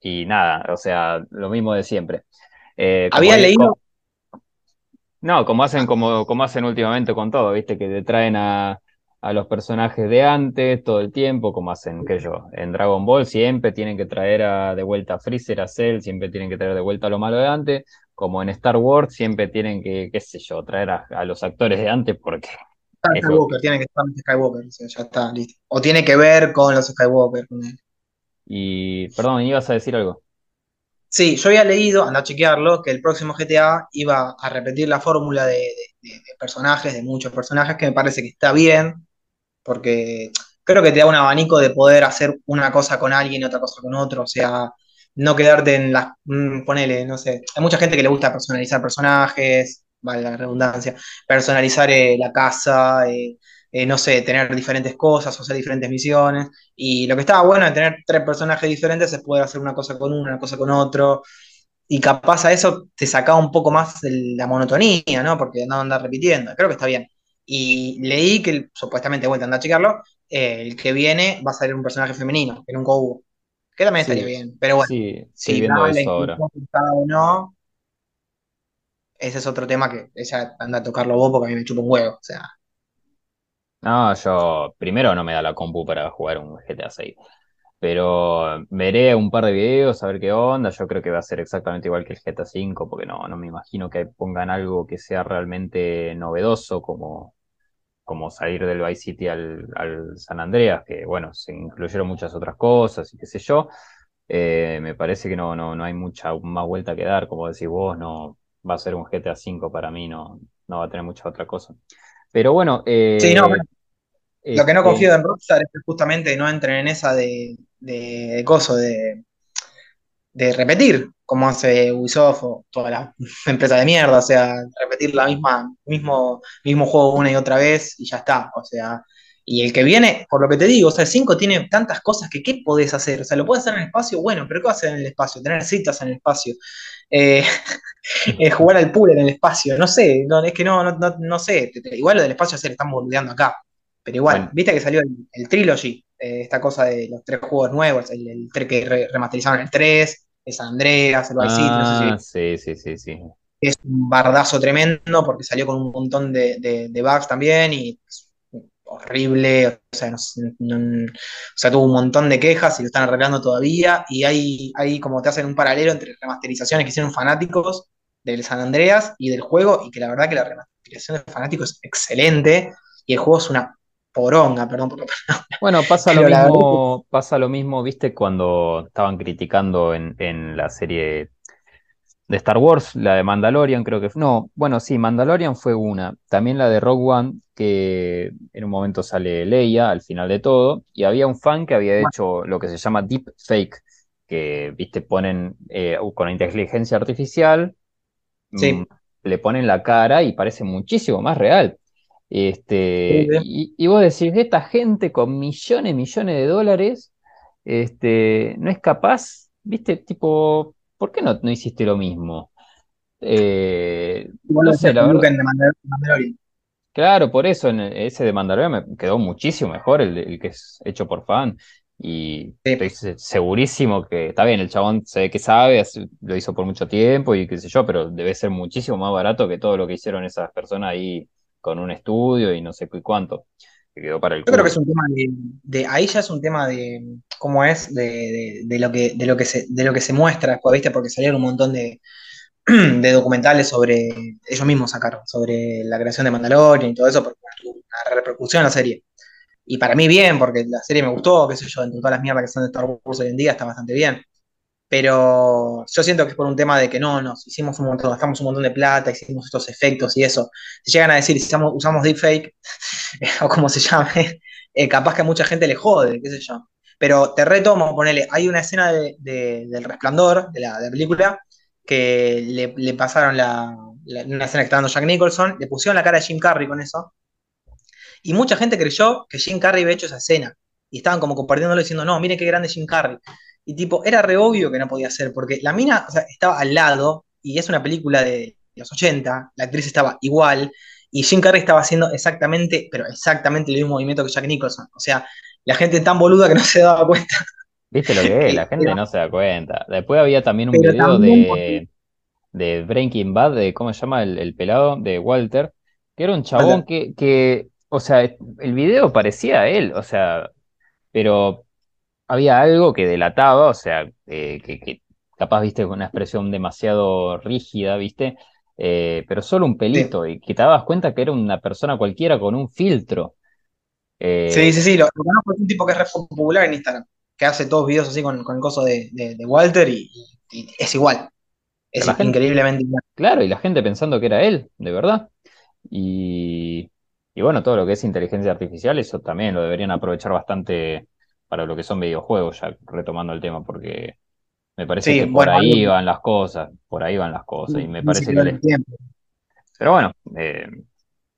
y nada, o sea, lo mismo de siempre. Eh, Había leído. no, como hacen, como, como hacen últimamente con todo, viste, que te traen a, los personajes de antes todo el tiempo, como hacen, qué yo, en Dragon Ball siempre tienen que traer a, de vuelta a Freezer, a Cell, siempre tienen que traer de vuelta a lo malo de antes, como en Star Wars siempre tienen que, qué sé yo, traer a, los actores de antes porque... Skywalker, tiene que estar en Skywalker, ya está, listo. O tiene que ver con los Skywalker. Y, perdón, ibas a decir algo. Sí, yo había leído, anda a chequearlo, que el próximo GTA iba a repetir la fórmula de, personajes, de muchos personajes, que me parece que está bien, porque creo que te da un abanico de poder hacer una cosa con alguien y otra cosa con otro, o sea, no quedarte en las, mm, ponele, no sé, hay mucha gente que le gusta personalizar personajes, vale la redundancia, personalizar eh, la casa, eh, eh, no sé, tener diferentes cosas o hacer diferentes misiones. Y lo que estaba bueno de tener tres personajes diferentes es poder hacer una cosa con uno, una cosa con otro. Y capaz a eso te sacaba un poco más de la monotonía, ¿no? Porque no andar repitiendo. Creo que está bien. Y leí que supuestamente, vuelta a andar a checarlo, el que viene va a ser un personaje femenino, que nunca hubo. Que también estaría Sí, bien. Pero bueno, sí, si viendo la eso ahora. o no, ese es otro tema que ella anda a tocarlo vos porque a mí me chupa un huevo. O sea, No, yo primero no me da la compu para jugar un GTA 6, pero veré un par de videos a ver qué onda. Yo creo que va a ser exactamente igual que el GTA 5, porque no, no me imagino que pongan algo que sea realmente novedoso como, como salir del Vice City al, al San Andreas, que bueno, se incluyeron muchas otras cosas y qué sé yo. Eh, me parece que no, no, no hay mucha más vuelta que dar, como decís vos, no va a ser un GTA 5 para mí, no, no va a tener mucha otra cosa. Pero bueno, sí, no, eh, lo que no este, confío en Rockstar es que justamente no entren en esa de, de, de coso, de, de repetir, como hace Ubisoft o toda la empresa de mierda, o sea, repetir la misma, mismo, mismo juego una y otra vez y ya está, o sea, y el que viene, por lo que te digo, o sea, el 5 tiene tantas cosas que ¿qué podés hacer? O sea, lo puedes hacer en el espacio, bueno, pero ¿qué vas a hacer en el espacio? Tener citas en el espacio, eh, eh, jugar al pool en el espacio, no sé, no, es que no, no, no, no sé, igual lo del espacio se le están boludeando acá, pero igual, bueno, viste que salió el, el Trilogy, eh, esta cosa de los tres juegos nuevos, el, el que re- remasterizaron el 3 el San Andreas, el Vice City, no sé si ah, sí, sí, sí, sí. es un bardazo tremendo porque salió con un montón de, de- de bugs también y horrible, o sea, no sé, no- o sea, tuvo un montón de quejas y lo están arreglando todavía y hay, hay como te hacen un paralelo entre remasterizaciones que hicieron fanáticos del San Andreas y del juego y que la verdad que la remasterización de fanáticos es excelente y el juego es una poronga, perdón por la palabra, Bueno, pasa lo verdad mismo, pasa lo mismo, viste, cuando estaban criticando en, en la serie de Star Wars, la de Mandalorian, creo que fue. No, bueno, sí, Mandalorian fue una. También la de Rogue One, que en un momento sale Leia al final de todo, y había un fan que había hecho lo que se llama deep fake, que, viste, ponen eh, con inteligencia artificial, mm, sí, le ponen la cara y parece muchísimo más real. Este, sí. y, y vos decís, esta gente con millones, millones de dólares, este, no es capaz, viste, tipo, ¿por qué no, no hiciste lo mismo? Eh, igual no sé, la verdad, en Mandalorian. claro, por eso en ese de Mandalorian me quedó muchísimo mejor el, el que es hecho por fan. Y estoy Sí. segurísimo que está bien, el chabón se ve que sabe, lo hizo por mucho tiempo y qué sé yo, pero debe ser muchísimo más barato que todo lo que hicieron esas personas ahí con un estudio y no sé qué cuánto, que quedó para el Yo creo que es un tema de, de- ahí ya es un tema de cómo es, de, de- de lo que, de lo que se, de lo que se muestra después, ¿viste? Porque salieron un montón de, documentales sobre, ellos mismos sacaron, sobre la creación de Mandalorian y todo eso, porque tuvo una repercusión la serie. Y para mí bien, porque la serie me gustó, qué sé yo, entre todas las mierdas que son de Star Wars hoy en día, está bastante bien. Pero yo siento que es por un tema de que no, nos hicimos un montón, gastamos un montón de plata, hicimos estos efectos y eso. Si llegan a decir, si usamos, usamos deepfake, o como se llame, eh, capaz que a mucha gente le jode, qué sé yo. Pero te retomo, ponele, hay una escena de- de- del Resplandor, de la, de la película, que le, pasaron la, una escena que está dando Jack Nicholson, le pusieron la cara de Jim Carrey con eso, y mucha gente creyó que Jim Carrey había hecho esa escena. Y estaban como compartiéndolo diciendo, no, miren qué grande Jim Carrey. Y tipo, era re obvio que no podía ser, porque la mina, estaba al lado, y es una película de los 80, la actriz estaba igual, y Jim Carrey estaba haciendo exactamente, pero exactamente el mismo movimiento que Jack Nicholson. O sea, la gente tan boluda que no se daba cuenta ¿Viste lo que es? La gente no se da cuenta. Después había también un video también de, de Breaking Bad, de cómo se llama el, el pelado, de Walter, que era un chabón que, que, o sea, el video parecía a él, o sea, pero había algo que delataba, o sea, eh, que, que capaz viste con una expresión demasiado rígida, viste, Eh, pero solo un Sí, pelito, y que te dabas cuenta que era una persona cualquiera con un filtro. sí, Eh, sí, sí, lo, lo conozco, es un tipo que es re popular en Instagram, que hace todos videos así con, con el coso de, de- de Walter y, y es igual, es gente, increíblemente igual. claro, y la gente pensando que era él, de verdad. Y, Y bueno, todo lo que es inteligencia artificial, eso también lo deberían aprovechar bastante para lo que son videojuegos, ya retomando el tema, porque me parece Sí, que por bueno, ahí van las cosas, por ahí van las cosas, y me parece que les... Pero bueno, eh,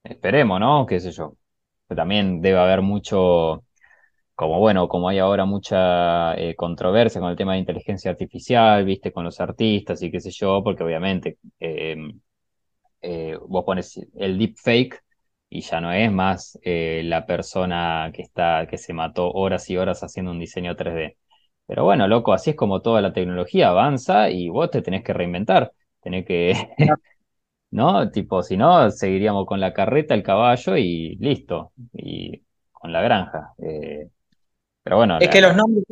esperemos, ¿no? Qué sé yo. También debe haber mucho, como bueno, como hay ahora mucha eh, controversia con el tema de inteligencia artificial, viste, con los artistas y qué sé yo, porque obviamente eh, eh, vos pones el deepfake y ya no es más la persona que está, que se mató horas y horas haciendo un diseño 3D. Pero bueno, loco, así es como toda la tecnología avanza y vos te tenés que reinventar, tenés que, ¿no? Tipo, si no, seguiríamos con la carreta, el caballo y listo, y con la granja. Eh, pero bueno, Es la, que los nombres,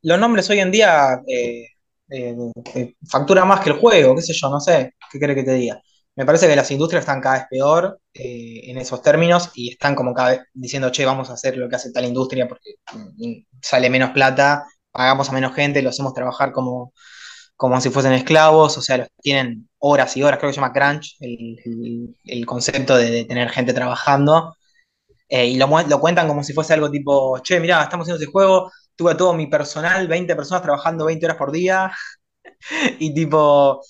los nombres hoy en día eh, eh, eh, facturan más que el juego, qué sé yo, no sé, qué quiere que te diga. Me parece que las industrias están cada vez peor en esos términos y están como cada vez diciendo, che, vamos a hacer lo que hace tal industria porque mm, sale menos plata, pagamos a menos gente, lo hacemos trabajar como, como si fuesen esclavos, o sea, los tienen horas y horas, creo que se llama crunch, el, concepto de, tener gente trabajando. Eh, y lo, cuentan como si fuese algo tipo, che, mirá, estamos haciendo ese juego, tuve a todo mi personal, 20 personas trabajando 20 horas por día, y tipo,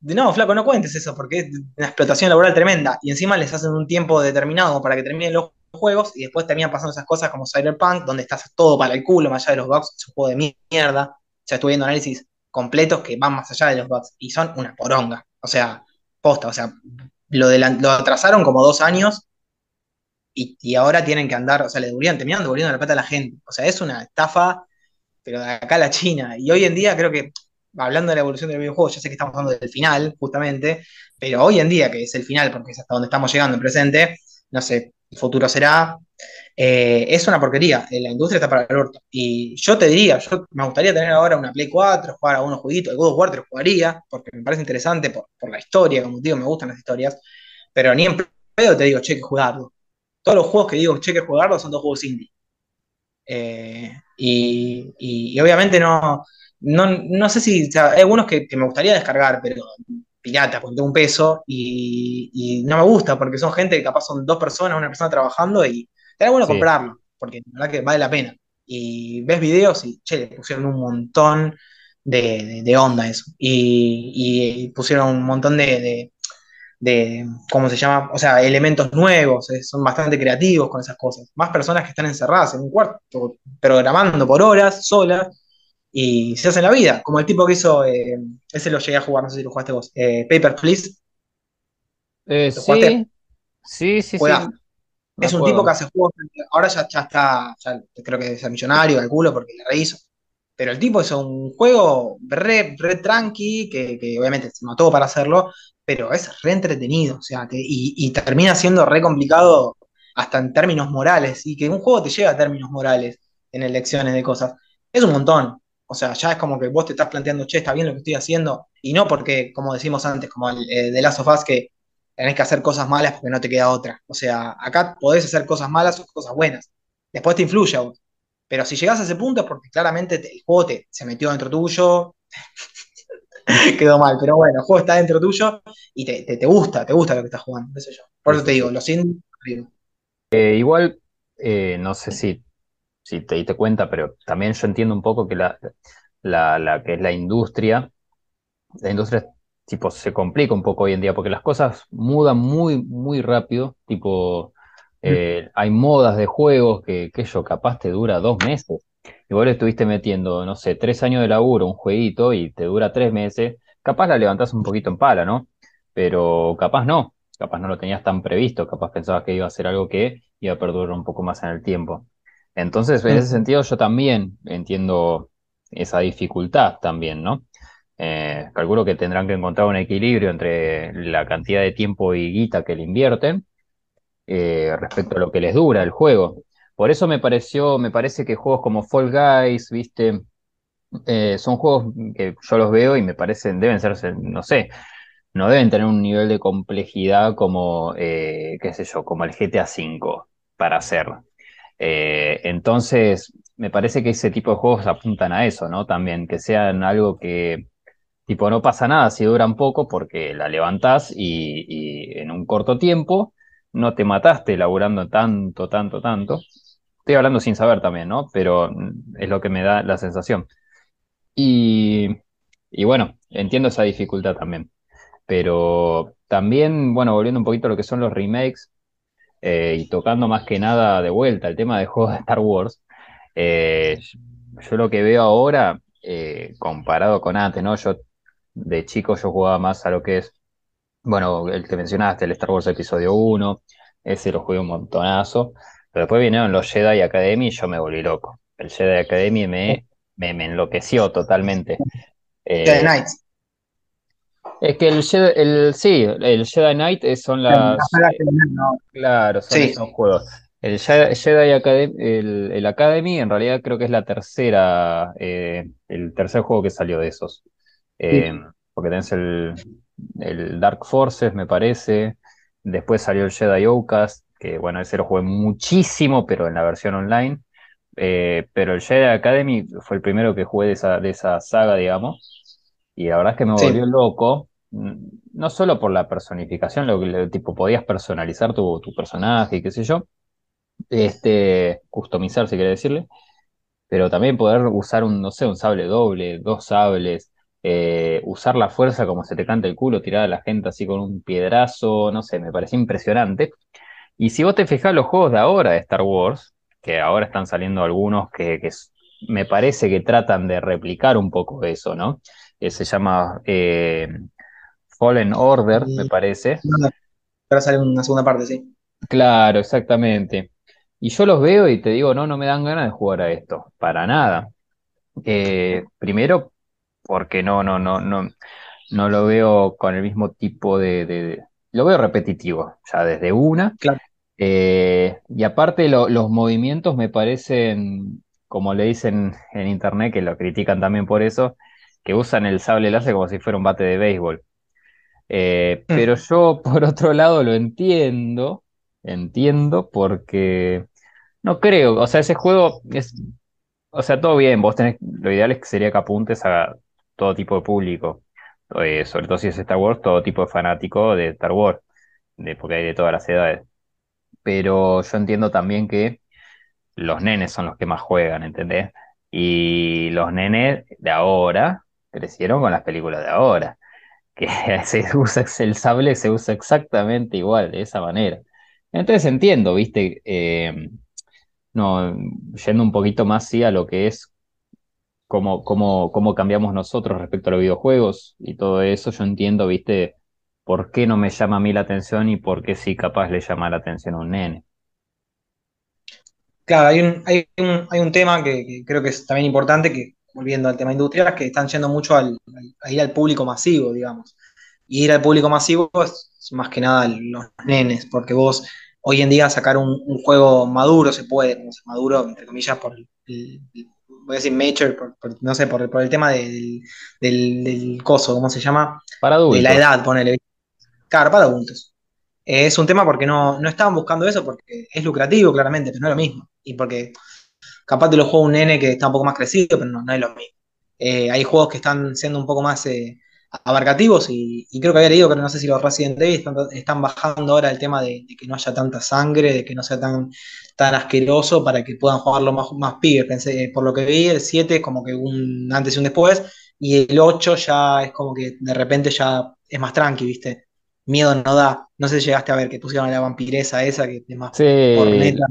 no, flaco, no cuentes eso, porque es una explotación laboral tremenda, y encima les hacen un tiempo determinado para que terminen los juegos, y después terminan pasando esas cosas como Cyberpunk, donde estás todo para el culo, más allá de los bugs, es un juego de mierda, o sea, estuve viendo análisis completos que van más allá de los bugs, y son una poronga, o sea, posta, o sea, lo, delan- lo atrasaron como dos años, y, y ahora tienen que andar, o sea, le devolvían, terminaron devolviendo la plata a la gente. O sea, es una estafa, pero de acá a la China. Y hoy en día creo que, hablando de la evolución del videojuego, ya sé que estamos hablando del final, justamente, pero hoy en día, que es el final, porque es hasta donde estamos llegando en presente, no sé, futuro será, eh, es una porquería. La industria está para el orto. Y yo te diría, me gustaría tener ahora una Play 4, jugar a unos jueguitos, el God of War te lo jugaría, porque me parece interesante por, por la historia, como te digo, me gustan las historias, pero ni en pedo te digo, che, que jugarlo todos los juegos que digo che que jugarlo son dos juegos indie. Eh, y, y- y obviamente no, no, no sé si, o sea, hay algunos que, que me gustaría descargar, pero pirata, porque tengo un peso y, y no me gusta porque son gente que capaz son dos personas, una persona trabajando y estaría bueno sí. comprarlo, porque la verdad que vale la pena. Y ves videos y, che, le pusieron un montón de, de- de onda eso. Y, y pusieron un montón de, de- de, ¿cómo se llama? O sea, elementos nuevos, eh, son bastante creativos con esas cosas. Más personas que están encerradas en un cuarto, programando por horas, solas, y se hacen la vida, como el tipo que hizo, eh, ese lo llegué a jugar, no sé si lo jugaste vos, eh, Paper Please, Eh, sí, sí, sí, Es un tipo que hace juegos, ahora ya, ya está, ya creo que es millonario, calculo, porque la rehizo. Pero el tipo hizo un juego re, re tranqui, que, que obviamente se mató para hacerlo, pero es re entretenido, o sea, que, y, y termina siendo re complicado hasta en términos morales, y que un juego te lleva a términos morales en elecciones de cosas. Es un montón. O sea, ya es como que vos te estás planteando, che, está bien lo que estoy haciendo, y no porque, como decimos antes, como el eh, de Last of Us, que tenés que hacer cosas malas porque no te queda otra. O sea, acá podés hacer cosas malas o cosas buenas. Después te influye a vos. Pero si llegás a ese punto es porque claramente te- el juego te, se metió dentro tuyo, quedó mal, pero bueno, el juego está dentro tuyo y te, te, te gusta, te gusta lo que estás jugando, qué sé yo. Por eso te digo, los indies. Eh, igual, eh, no sé si, si te diste cuenta, pero también yo entiendo un poco que la, la, la que es la industria, la industria tipo se complica un poco hoy en día porque las cosas mudan muy, muy rápido, tipo eh, hay modas de juegos que, que yo capaz te dura dos meses. Y vos le estuviste metiendo, no sé, tres años de laburo, un jueguito y te dura tres meses, capaz la levantás un poquito en pala, ¿no? Pero capaz no, capaz no lo tenías tan previsto, capaz pensabas que iba a ser algo que iba a perdurar un poco más en el tiempo. Entonces, en ese Mm. sentido, yo también entiendo esa dificultad también, ¿no? Eh, calculo que tendrán que encontrar un equilibrio entre la cantidad de tiempo y guita que le invierten eh, respecto a lo que les dura el juego. Por eso me pareció, me parece que juegos como Fall Guys, viste, Eh, son juegos que yo los veo y me parecen, deben ser, no sé, no deben tener un nivel de complejidad como, qué sé yo, como el GTA V para hacer. Eh, entonces, me parece que ese tipo de juegos apuntan a eso, ¿no? También, que sean algo que, tipo, no pasa nada si duran poco porque la levantás y, en un corto tiempo no te mataste laburando tanto, tanto, tanto. Estoy hablando sin saber también, ¿no? Pero es lo que me da la sensación. Y, y bueno, entiendo esa dificultad también. Pero también, bueno, volviendo un poquito a lo que son los remakes eh, y tocando más que nada de vuelta el tema de juegos de Star Wars, eh, yo lo que veo ahora, eh, comparado con antes, ¿no? Yo de chico yo jugaba más a lo que es, bueno, el que mencionaste, el Star Wars Episodio 1, ese lo jugué un montonazo, pero después vinieron los Jedi Academy y yo me volví loco. El Jedi Academy me, me, enloqueció totalmente. Jedi Knights. Es que el, Jedi, el sí, el Jedi Knight son las. Claro, son esos juegos. El Jedi Academy, el, Academy en realidad creo que es la tercera, eh, el tercer juego que salió de esos. Eh, porque tenés el, el, Dark Forces, me parece. Después salió el Jedi Outcast, que bueno, ese lo jugué muchísimo, pero en la versión online. Eh, pero el Jedi Academy fue el primero que jugué de esa, de esa saga, digamos. Y la verdad es que me volvió loco no solo por la personificación, lo que tipo podías personalizar tu, tu personaje y qué sé yo, este, customizar si quiere decirle, pero también poder usar un, no sé, un sable doble, dos sables, eh, usar la fuerza como se te canta el culo, tirar a la gente así con un piedrazo, no sé, me parecía impresionante. Y si vos te fijás los juegos de ahora de Star Wars, que ahora están saliendo algunos que, me parece que tratan de replicar un poco eso, ¿no? Que se llama eh, Fallen Order, me parece. Ahora sale una segunda parte, sí. Claro, exactamente. Y yo los veo y te digo, no, no me dan ganas de jugar a esto, para nada. Eh, primero, porque no, no, no, no, no lo veo con el mismo tipo de, lo veo repetitivo, ya desde una. Claro. Eh, y aparte los movimientos me parecen, como le dicen en internet, que lo critican también por eso, que usan el sable láser como si fuera un bate de béisbol. Eh, mm. Pero yo, por otro lado, lo entiendo, entiendo porque no creo, o sea, ese juego es, o sea, todo bien, vos tenés, lo ideal es que sería que apuntes a todo tipo de público, eh, sobre todo si es Star Wars, todo tipo de fanático de Star Wars, de, porque hay de todas las edades. Pero yo entiendo también que los nenes son los que más juegan, ¿entendés? Y los nenes de ahora crecieron con las películas de ahora que se usa el sable se usa exactamente igual, de esa manera. Entonces entiendo, viste, eh, no, yendo un poquito más sí, a lo que es cómo, cómo, cómo cambiamos nosotros respecto a los videojuegos y todo eso, yo entiendo, viste, por qué no me llama a mí la atención y por qué sí capaz le llama la atención a un nene. Claro, hay un, hay un, hay un tema que, creo que es también importante, que volviendo al tema industrial, que están yendo mucho al, a ir al público masivo, digamos. Y ir al público masivo es más que nada los nenes, porque vos hoy en día sacar un, juego maduro se puede, como maduro, entre comillas, por el, voy a decir mature, no sé, por, por el tema del, del, coso, ¿cómo se llama? Para adultos. De la edad, ponele. Claro, para adultos. Es un tema porque no, no estaban buscando eso, porque es lucrativo, claramente, pero no es lo mismo. Y porque Capaz te lo juega un nene que está un poco más crecido, pero no, no es lo mismo. Eh, hay juegos que están siendo un poco más eh, abarcativos y, creo que había leído, que no sé si los Resident Evil están, bajando ahora el tema de, que no haya tanta sangre, de que no sea tan, tan asqueroso para que puedan jugarlo más, más pibes. Pensé, por lo que vi, el 7 es como que un antes y un después, y el 8 ya es como que de repente ya es más tranqui, ¿viste? Miedo no da. No sé si llegaste a ver que pusieron la vampiresa esa, que es más sí. corneta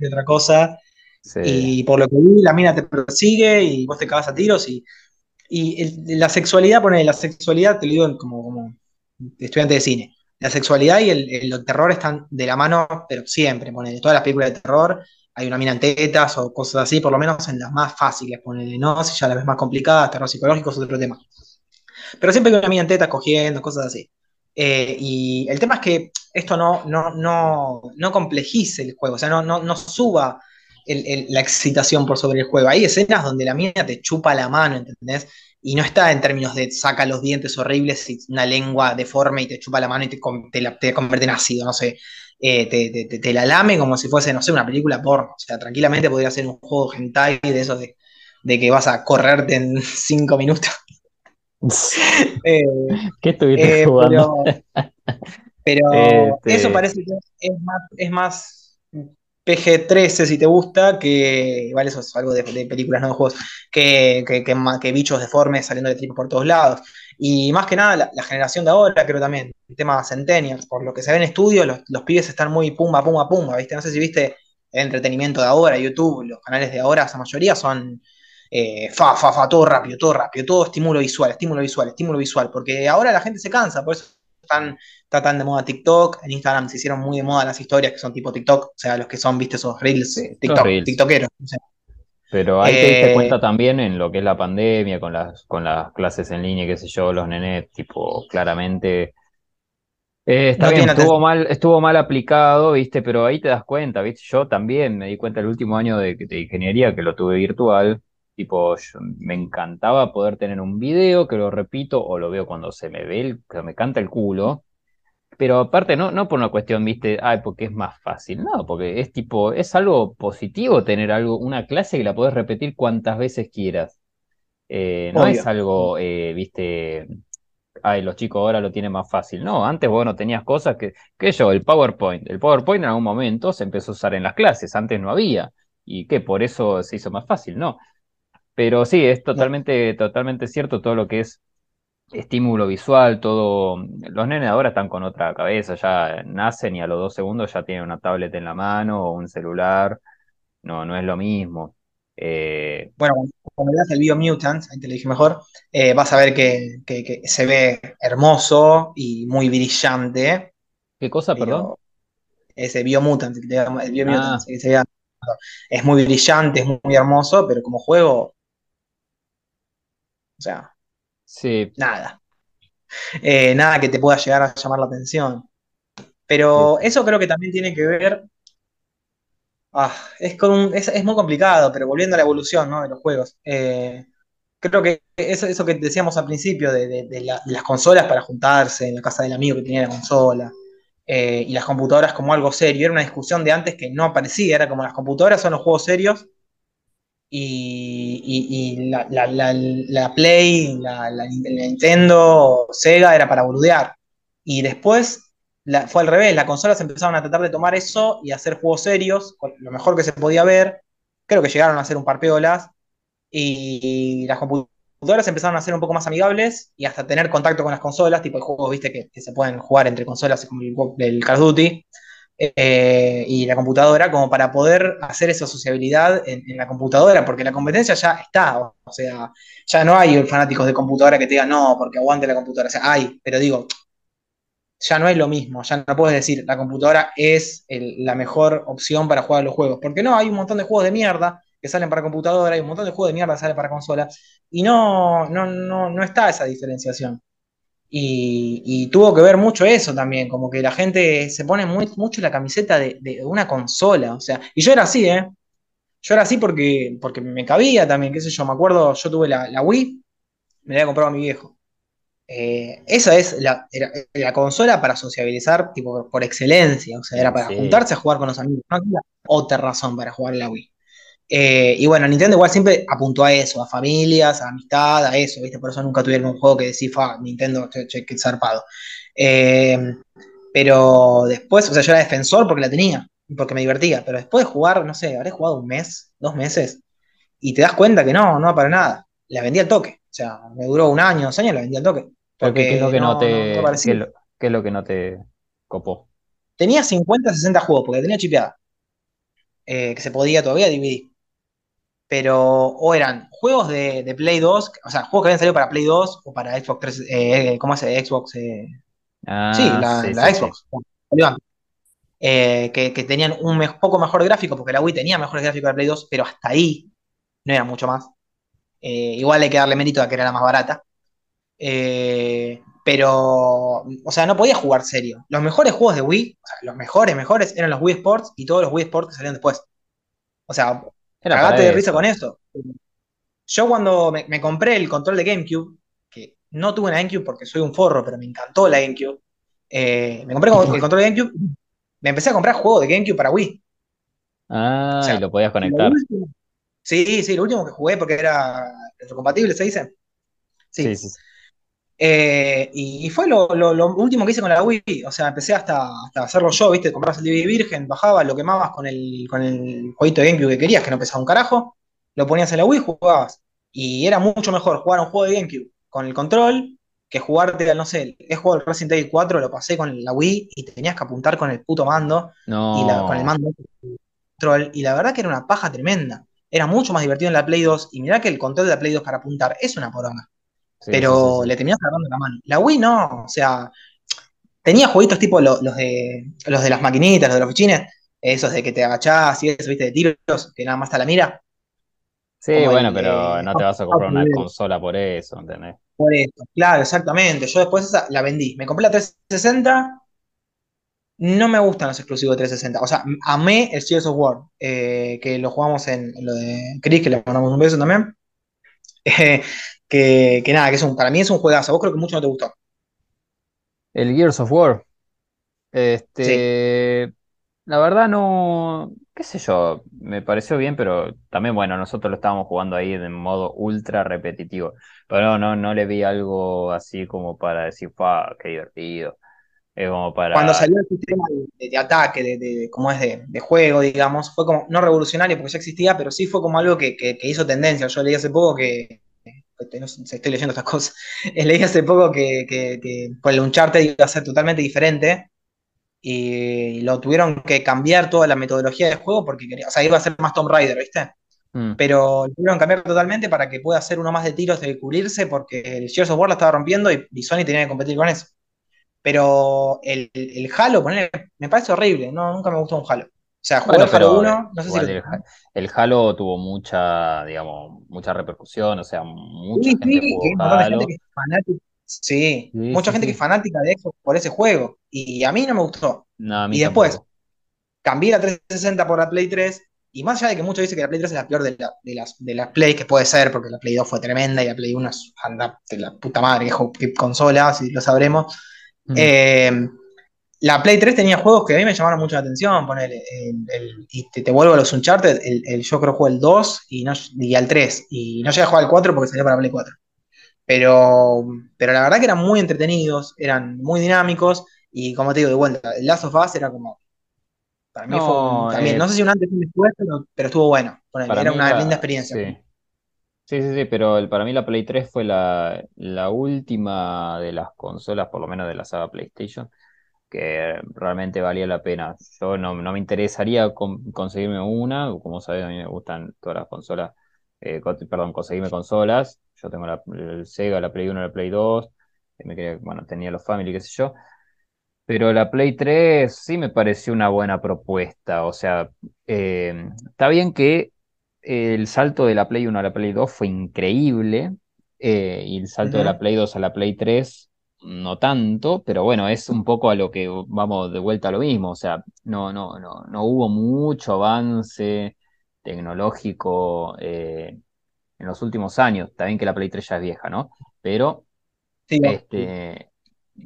que otra cosa. Y por lo que vi, la mina te persigue y vos te cagas a tiros. Y, y la sexualidad, pone la sexualidad, te lo digo como, como estudiante de cine. La sexualidad y el, terror están de la mano, pero siempre, pone todas las películas de terror hay una mina en tetas o cosas así, por lo menos en las más fáciles, ponele, ¿no? Si ya las ves más complicadas, terror psicológico es otro tema. Pero siempre hay una mina en tetas cogiendo, cosas así. Eh, y el tema es que esto no, no, no, no complejice el juego, o sea, no, no, no suba la excitación por sobre el juego. Hay escenas donde la mina te chupa la mano, ¿entendés? Y no está en términos de saca los dientes horribles y una lengua deforme y te chupa la mano y te, te, convierte en ácido, no sé. Eh, te, la lame como si fuese, no sé, una película porno. O sea, tranquilamente podría ser un juego hentai de esos de, que vas a correrte en cinco minutos. Eh, ¿Qué estuviste eh, jugando? Pero eso Este, parece que es más, es más PG-13 si te gusta, que igual eso es algo de, películas, no de juegos, que, que, que bichos deformes saliendo de tripos por todos lados. Y más que nada la, generación de ahora, creo también, el tema Centennials, por lo que se ve en estudios, los, los pibes están muy pumba, pumba, pumba, ¿viste? No sé si viste el entretenimiento de ahora, YouTube, los canales de ahora, esa mayoría son eh, fa, fa, fa, todo rápido, todo rápido, todo estímulo visual, estímulo visual, estímulo visual, porque ahora la gente se cansa, por eso están, está tan de moda TikTok, en Instagram se hicieron muy de moda las historias que son tipo TikTok, o sea, los que son, viste, esos reels, TikTok, Reels. TikTokeros. o sea. Pero ahí te diste Eh, cuenta también en lo que es la pandemia, con las, con las clases en línea, qué sé yo, los nenes, tipo, claramente Eh, está no bien, estuvo mal, estuvo mal aplicado, ¿viste? Pero ahí te das cuenta, ¿viste? Yo también me di cuenta el último año de, de ingeniería que lo tuve virtual, tipo, yo- me encantaba poder tener un video que lo repito o lo veo cuando se me ve, el, que me canta el culo, pero aparte no, no por una cuestión, ¿viste? Ay, porque es más fácil, no, porque es tipo, es algo positivo tener algo, una clase que la podés repetir cuantas veces quieras. Eh, no es algo, eh, ¿viste? ay, los chicos ahora lo tienen más fácil. No, antes vos no tenías cosas que, que yo, el PowerPoint. El PowerPoint en algún momento se empezó a usar en las clases, antes no había. ¿Y qué? Por eso se hizo más fácil, ¿no? Pero sí, es No, totalmente, totalmente cierto todo lo que es estímulo visual, todo. Los nenes ahora están con otra cabeza, ya nacen y a los dos segundos ya tienen una tablet en la mano o un celular. No, no es lo mismo. Eh, Bueno, cuando veas el Biomutant, ahí te lo dije mejor, eh, vas a ver que, que- que se ve hermoso y muy brillante, ¿qué cosa, perdón? pero ese Biomutant, que te llama- el Ah, que se vea- es muy brillante, es muy hermoso, pero como juego, o sea, sí, nada. Eh, nada que te pueda llegar a llamar la atención. Pero eso creo que también tiene que ver, ah, es, con un- es, es muy complicado, pero volviendo a la evolución, ¿no? de los juegos. Eh, creo que eso, eso que decíamos al principio de, de- de la- de las consolas para juntarse en la casa del amigo que tenía la consola eh, y las computadoras como algo serio, era una discusión de antes que no aparecía, era como las computadoras son los juegos serios y, y- y la, la- la- la Play, la, Nintendo, Sega era para boludear. Y después fue al revés, las consolas empezaron a tratar de tomar eso y hacer juegos serios, lo mejor que se podía ver. Creo que llegaron a hacer un par piolas y las computadoras empezaron a ser un poco más amigables y hasta tener contacto con las consolas, tipo de juegos, viste, que, que se pueden jugar entre consolas, como el, el Call of Duty eh, y la computadora, como para poder hacer esa sociabilidad en, la computadora, porque la competencia ya está, o sea, ya no hay fanáticos de computadora que te digan, no, porque aguante la computadora, o sea, hay, pero digo, ya no es lo mismo, ya no puedes decir, la computadora es la mejor opción para jugar los juegos, porque no, hay un montón de juegos de mierda que salen para computadora, hay un montón de juegos de mierda que salen para consola, y no, no, no, no está esa diferenciación. Y, y, tuvo que ver mucho eso también, como que la gente se pone muy, mucho la camiseta de, de, una consola, o sea, y yo era así, ¿eh? Yo era así porque, porque me cabía también, qué sé yo, me acuerdo, yo tuve la, la Wii, me la había comprado a mi viejo. Eh, esa es la, era, la, consola para sociabilizar, tipo, por excelencia, o sea, era para sí. juntarse a jugar con los amigos, no había otra razón para jugar la Wii. Eh, y bueno, Nintendo igual siempre apuntó a eso, a familias, a amistad, a eso, ¿viste? Por eso nunca tuvieron un juego que decía, fa, Nintendo, che, che, qué zarpado. Eh, pero después, o sea, yo era defensor porque la tenía, porque me divertía, pero después de jugar, no sé, habré jugado un mes, dos meses, y te das cuenta que no, no para nada. La vendí al toque, o sea, me duró un año, dos años, la vendí al toque, ¿qué, es lo que no no, no, no te, qué parecía. es lo, qué es lo que no te copó? Tenía 50, 60 juegos, porque la tenía chipeada, eh, que se podía todavía dividir. Pero o eran juegos de, de, Play 2, o sea, juegos que habían salido para Play 2 o para Xbox 3, eh, ¿cómo Xbox? Eh, sí, Ah, la, sí, la sí, sí. Xbox. Eh, que, que, tenían un me poco mejor gráfico, porque la Wii tenía mejores gráficos de Play 2, pero hasta ahí no era mucho más. Eh, igual hay que darle mérito a que era la más barata. Eh, pero, o sea, no podía jugar serio. Los mejores juegos de Wii, o sea, los mejores, mejores, eran los Wii Sports y todos los Wii Sports que salieron después. O sea, Era cagate de risa con eso. Yo cuando me, me, compré el control de GameCube, que no tuve una GameCube porque soy un forro, pero me encantó la GameCube, eh, me compré el control de GameCube, me empecé a comprar juegos de GameCube para Wii. Ah, O sea, y lo podías lo conectar. último- sí, sí, lo último que jugué porque era retrocompatible, se dice. Sí, Sí. sí. Eh, y fue lo, lo- lo último que hice con la Wii. O sea, empecé hasta, hasta hacerlo yo, ¿viste? Comprabas el DVD virgen, bajabas, lo quemabas con el, con el jueguito de GameCube que querías, que no pesaba un carajo, lo ponías en la Wii y jugabas. Y era mucho mejor jugar un juego de GameCube con el control que jugarte, no sé, he jugado el Resident Evil 4, lo pasé con la Wii y tenías que apuntar con el puto mando y la, con el No, mando control. Y la verdad que era una paja tremenda. Era mucho más divertido en la Play 2. Y mirá que el control de la Play 2 para apuntar es una poronga sí, pero sí. le terminás agarrando la mano. La Wii no, o sea, tenía jueguitos tipo lo- los de los de las maquinitas, los de los fichines, esos de que te agachás y eso, viste, de tiros, que nada más está la mira, Sí, como bueno, el pero eh, no te vas a comprar una consola por eso, ¿entendés? por esto. Claro, exactamente. Yo después esa la vendí. Me compré la 360. No me gustan los exclusivos de 360. O sea, amé el Gears of War, eh, que lo jugamos en, en lo de Chris, que le mandamos un beso también. Eh, que, que nada, que es un, para mí es un juegazo. Vos creo que mucho no te gustó. El Gears of War. Sí. Este, la verdad no, qué sé yo, me pareció bien, pero también, bueno, nosotros lo estábamos jugando ahí de modo ultra repetitivo, pero no, no, no le vi algo así como para decir, ¡pa, qué divertido! Es como cuando para, salió el sistema de, de ataque, de, de, como es de, de, juego, digamos, fue como, no revolucionario porque ya existía, pero sí fue como algo que, que, que hizo tendencia. Yo leí hace poco que, estoy leyendo estas cosas, leí hace poco que, que, que por el Uncharted iba a ser totalmente diferente y lo tuvieron que cambiar toda la metodología del juego porque quería, o sea, iba a ser más Tomb Raider, ¿viste? mm, Pero lo tuvieron que cambiar totalmente para que pueda hacer uno más de tiros de cubrirse porque el Gears of War la estaba rompiendo y, y Sony tenía que competir con eso. Pero el, el Halo, ponele, me parece horrible, no, nunca me gustó un Halo. O sea, jugué bueno, el Halo pero eh, 1, no sé si el, el Halo tuvo mucha, digamos, mucha repercusión, o sea, mucha Sí, gente sí, que jugó de gente que Halo, es fanática. Sí, sí, mucha gente que es fanática de Xbox por ese juego. Y a mí no me gustó. no, a mí Y después, tampoco. cambié la 360 por la Play 3. Y más allá de que muchos dicen que la Play 3 es la peor de, la- de las, de las Play, que puede ser, porque la Play 2 fue tremenda y la Play 1 es anda de la puta madre, que consola, si lo sabremos. Mm. Eh, la Play 3 tenía juegos que a mí me llamaron mucho la atención. Ponele, el- el- y te, te vuelvo a los Uncharted, el, el- yo creo que jugué el 2 y, no, y al 3. Y no llegué a jugar al 4 porque salió para Play 4. Pero, pero la verdad que eran muy entretenidos, eran muy dinámicos. Y como te digo, de vuelta, el Last of Us era como, para mí fue un, también, eh, no sé si un antes y un después, pero, pero estuvo bueno. Ponele, era una linda experiencia. sí. Sí, sí, sí, pero el- para mí la Play 3 fue la, la última de las consolas, por lo menos de la saga PlayStation, que realmente valía la pena. Yo no, no me interesaría con- conseguirme una, como sabes, a mí me gustan todas las consolas, eh, co- perdón, conseguirme consolas. Yo tengo la, el Sega, la Play 1, la Play 2, eh, me quería, bueno, tenía los Family, qué sé yo. Pero la Play 3 sí me pareció una buena propuesta. O sea, eh, está bien que el salto de la Play 1 a la Play 2 fue increíble. eh, y el salto de la. Play 2 a la Play 3 no tanto, pero bueno, es un poco a lo que vamos de vuelta a lo mismo. O sea, no, no, no, no hubo mucho avance tecnológico eh, en los últimos años. Está bien que la Play 3 ya es vieja, ¿no? Pero Sí, sí. este,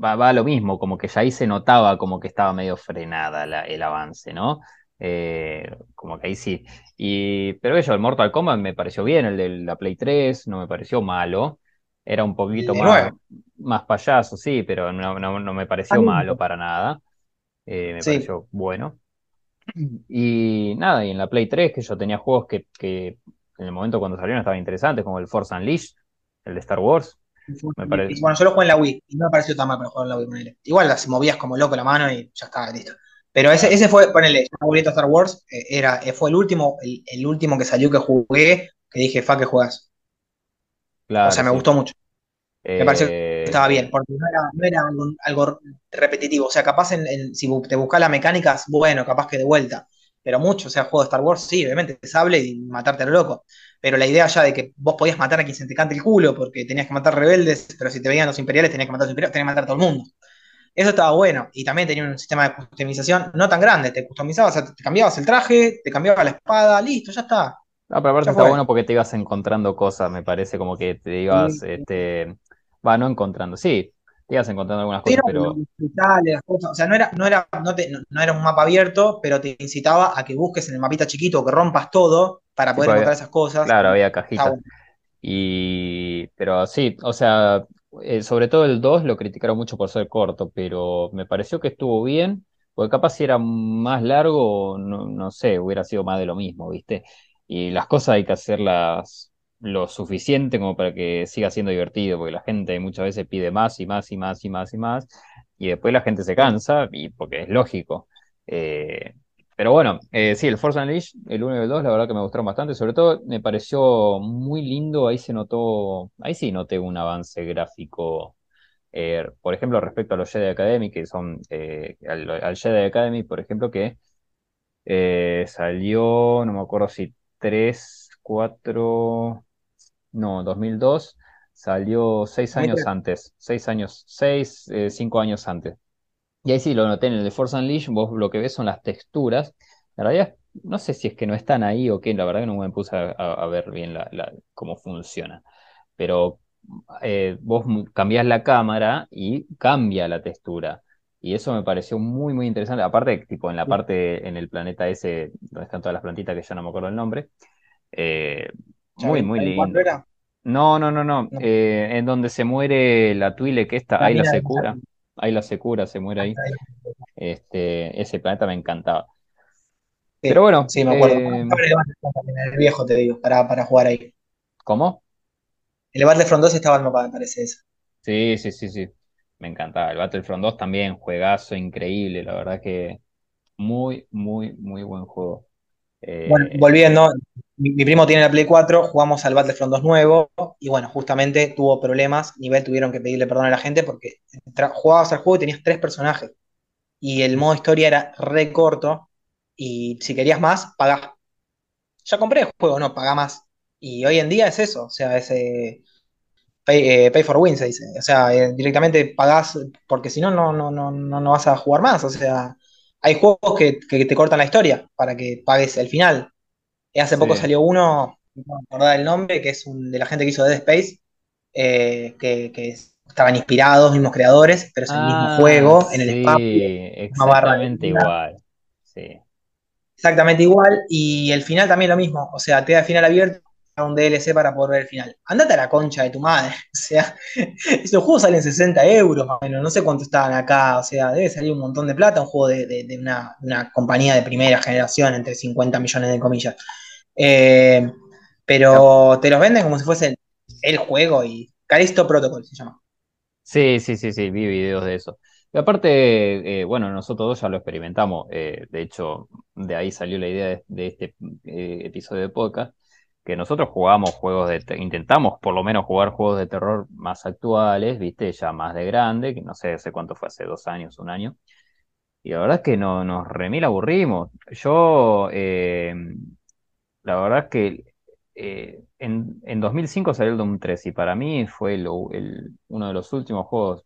va, va a lo mismo, como que ya ahí se notaba como que estaba medio frenada la- el avance, ¿no? Eh, como que ahí sí. Y, pero eso, el Mortal Kombat me pareció bien, el de la Play 3 no me pareció malo. Era un poquito más, 9. más payaso, sí, pero no, no, no me pareció malo para nada. Eh, me Sí. pareció bueno. Y nada, y en la Play 3 que yo tenía juegos que, que en el momento cuando salieron estaban interesantes, como el Force Unleashed, el de Star Wars. Me parece. Bueno, yo lo jugué en la Wii y no me pareció tan mal para jugar en la Wii, ponele. Igual las movías como loco la mano y ya estaba listo. Pero ese, ese fue, ponele, a Star Wars, eh, era, eh, fue el último, el, el último que salió que jugué, que dije, fa que O sea, me sí. gustó mucho. Me pareció que estaba Eh, bien, porque no era, no era algo, algo repetitivo. O sea, capaz en, en- si te buscas las mecánicas, bueno, capaz que de vuelta. Pero mucho, o sea, juego de Star Wars, sí, obviamente, sable y matarte a lo loco. Pero la idea ya de que vos podías matar a quien se te cante el culo, porque tenías que matar rebeldes, pero si te veían los imperiales, tenías que matar a los imperiales, tenías que matar a todo el mundo. Eso estaba bueno. Y también tenía un sistema de customización no tan grande. Te customizabas, o sea, te cambiabas el traje, te cambiabas la espada, listo, ya está. No, pero aparte está bueno porque te ibas encontrando cosas, me parece como que te ibas, Sí, este, va, no encontrando, sí, te ibas encontrando algunas cosas, pero pero cosas, o sea, no era, no era, no te- no- era un mapa abierto, pero te incitaba a que busques en el mapita chiquito, que rompas todo para poder encontrar había, esas cosas. claro, había cajitas. bueno. Y, pero sí, o sea, eh, sobre todo el 2 lo criticaron mucho por ser corto, pero me pareció que estuvo bien, porque capaz si era más largo, no, no sé, hubiera sido más de lo mismo, ¿viste? Y las cosas hay que hacerlas lo suficiente como para que siga siendo divertido, porque la gente muchas veces pide más y más y más y más y más, y después la gente se cansa, y porque es lógico. Eh, pero bueno, eh, sí, el Force Unleashed, el 1 y el 2, la verdad que me gustaron bastante. Sobre todo me pareció muy lindo, ahí se notó, ahí sí noté un avance gráfico. eh, por ejemplo, respecto a los Jedi Academy, que son al, al Jedi Academy, por ejemplo, que salió, no me acuerdo si 3 4 no, 2002, salió 6 años 2003. antes, 6 años, 6 5 años antes. Y ahí sí lo noté en el de Force Unleashed, vos lo que ves son las texturas. La realidad, no sé si es que no están ahí o qué, la verdad que no me puse a, a- ver bien la- la- cómo funciona. Pero eh, vos cambiás la cámara y cambia la textura. Y eso me pareció muy, muy interesante. Aparte, tipo en la parte, en el planeta ese, donde están todas las plantitas que yo no me acuerdo el nombre. eh, muy, ¿Yavin muy Yavin 4 lindo. era? No, no, no, no. No, eh, en donde se muere la Twi'lek que está, ahí la mina de Secura. Ahí la Secura se muere ahí. Este, ese planeta me encantaba. Pero bueno, sí, me acuerdo. eh, el viejo, te digo, para, para jugar ahí. ¿cómo? El Battlefront 2 estaba el mapa, me parece eso. Sí, sí, sí, sí. Me encantaba. El Battlefront 2 también, juegazo increíble. La verdad que muy, muy, muy buen juego. Bueno, Eh, volviendo, mi, primo tiene la Play 4, jugamos al Battlefront 2 nuevo y bueno, justamente tuvo problemas, nivel tuvieron que pedirle perdón a la gente porque jugabas al juego y tenías tres personajes y el modo historia era re corto y si querías más, pagás. Ya compré el juego, no, pagá más. Y hoy en día es eso, o sea, es eh, pay, eh, pay for win se dice. O sea, eh, directamente pagás porque si no, no, no, no, no no vas a jugar más. O sea, hay juegos que, que te cortan la historia para que pagues el final. Eh, Hace poco salió uno, no me acordaba el nombre, que es un, de la gente que hizo Dead Space, eh, que, que estaban inspirados, mismos creadores, pero es el mismo Ah, juego, en el espacio, exactamente igual. Sí. exactamente igual, y el final también lo mismo, o sea, te da el final abierto un DLC para poder ver el final. Andate a la concha de tu madre, o sea, esos juegos salen 60 euros, más o menos, no sé cuánto estaban acá, o sea, debe salir un montón de plata, un juego de, de- de una, una compañía de primera generación, entre 50 millones de comillas. Eh, pero te los venden como si fuese el juego y Callisto Protocol se llama. Sí, sí, sí, sí, vi videos de eso. Y aparte, eh, bueno, nosotros dos ya lo experimentamos. eh, de hecho, de ahí salió la idea de, de este eh, episodio de podcast, que nosotros jugamos juegos de, te- intentamos por lo menos jugar juegos de terror más actuales, viste, ya más de grande, que no sé, hace cuánto fue, hace dos años, un año. Y la verdad es que no, nos remil aburrimos. Yo, eh, la verdad es que eh, en, en 2005 salió el Doom 3 y para mí fue el- uno de los últimos juegos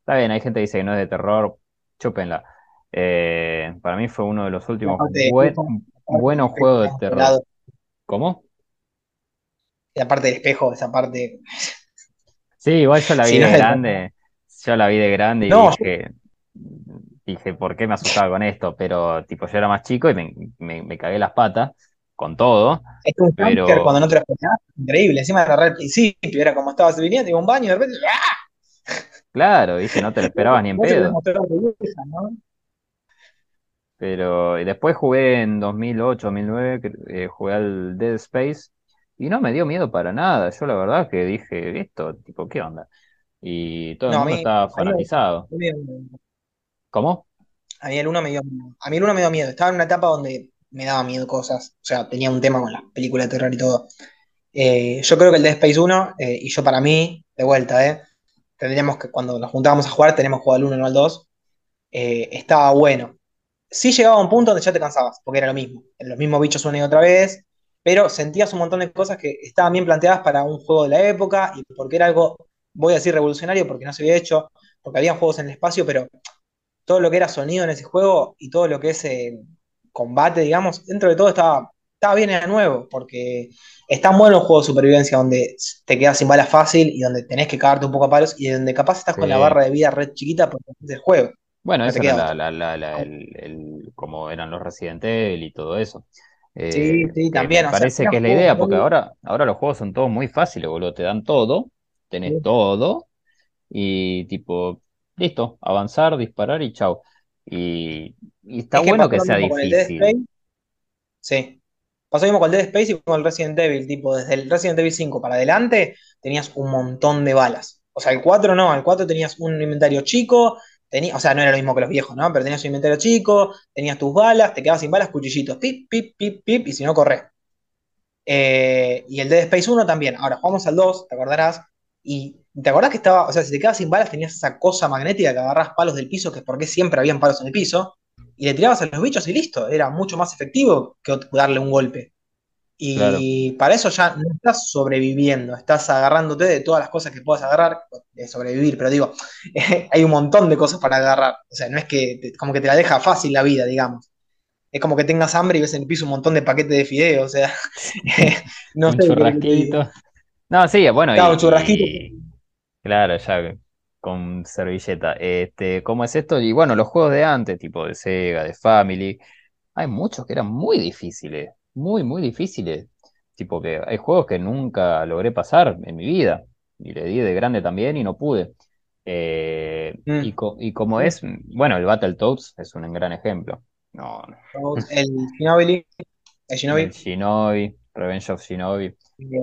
Está bien, hay gente que dice que no es de terror, chúpenla. Eh, para mí fue uno de los últimos de buen- buenos juegos de terror. ¿Cómo? La parte del espejo, esa parte. Sí, igual yo la vi no de es grande, yo la vi de grande y No, yo- dije, dije, ¿por qué me asustaba con esto? Pero tipo, yo era más chico y me, me, me cagué las patas con todo, es que un jumpscare cuando pero no te lo esperás, increíble. Encima agarré al principio, era como estabas viniendo, iba a un baño y de repente. ¡ah! claro, viste, no te lo esperabas ni en pedo. Pero y después jugué en 2008, 2009, que, eh, jugué al Dead Space y no me dio miedo para nada. Yo la verdad que dije, esto, tipo, ¿qué onda? Y todo el No, mundo mí, estaba a mí, fanatizado. ¿Cómo? a mí el uno me dio miedo. A mí el uno me dio miedo. Estaba en una etapa donde me daba miedo cosas. O sea, tenía un tema con las películas de terror y todo. Eh, yo creo que el Dead Space 1, eh, y yo para mí, de vuelta, eh, tendríamos que, cuando nos juntábamos a jugar, tenemos jugar al 1, no al 2. eh, estaba bueno. Sí llegaba a un punto donde ya te cansabas, porque era lo mismo. Los mismos bichos una y otra vez, pero sentías un montón de cosas que estaban bien planteadas para un juego de la época y porque era algo, voy a decir revolucionario, porque no se había hecho, porque había juegos en el espacio, pero todo lo que era sonido en ese juego y todo lo que es eh, combate, digamos, dentro de todo estaba, estaba bien, era nuevo, porque es tan bueno un juego de supervivencia donde te quedas sin balas fácil y donde tenés que cagarte un poco a palos y donde capaz estás con la barra de vida red chiquita porque es el juego, Bueno, no eso era la, la, la- el, el- como eran los Resident Evil y todo eso. Sí, Eh, sí, me también, sea, parece que es la idea, porque muy... ahora, ahora los juegos son todos muy fáciles, boludo. Te dan todo, tenés todo, y tipo, listo, avanzar, disparar y chau. Y, y está Es que bueno que sea difícil. Sí. Pasó lo mismo con el Dead Space y con el Resident Evil. Tipo, desde el Resident Evil 5 para adelante tenías un montón de balas. O sea, el 4 no, el 4 tenías un inventario chico. Tenía, o sea, no era lo mismo que los viejos, ¿no? Pero tenías un inventario chico, tenías tus balas, te quedabas sin balas, cuchillitos, pip, pip, pip, pip, y si no, corres. Eh, y el Dead Space 1 también. Ahora jugamos al 2, te acordarás. Y te acordás que estaba, o sea, si te quedabas sin balas, tenías esa cosa magnética que agarrás palos del piso, que es porque siempre habían palos en el piso, y le tirabas a los bichos y listo. Era mucho más efectivo que darle un golpe. Claro. Y para eso ya no estás sobreviviendo, estás agarrándote de todas las cosas que puedas agarrar, de sobrevivir, pero digo, hay un montón de cosas para agarrar. O sea, no es que te- como que te la deja fácil la vida, digamos. Es como que tengas hambre y ves en el piso un montón de paquetes de fideos, o sea, no Un sé te churrasquito. No, sí, bueno, Claro, un churrasquito. y, Claro, ya con servilleta. Este, ¿cómo es esto? Y bueno, los juegos de antes, tipo de Sega, de Family, hay muchos que eran muy difíciles, muy, muy difíciles. Tipo que hay juegos que nunca logré pasar en mi vida. Y le di de grande también y no pude. Eh, y, Mm. co- y como es, bueno, el Battletoads es un gran ejemplo. No, no. El Shinobi, el El Shinobi, Shinobi, Revenge of Shinobi.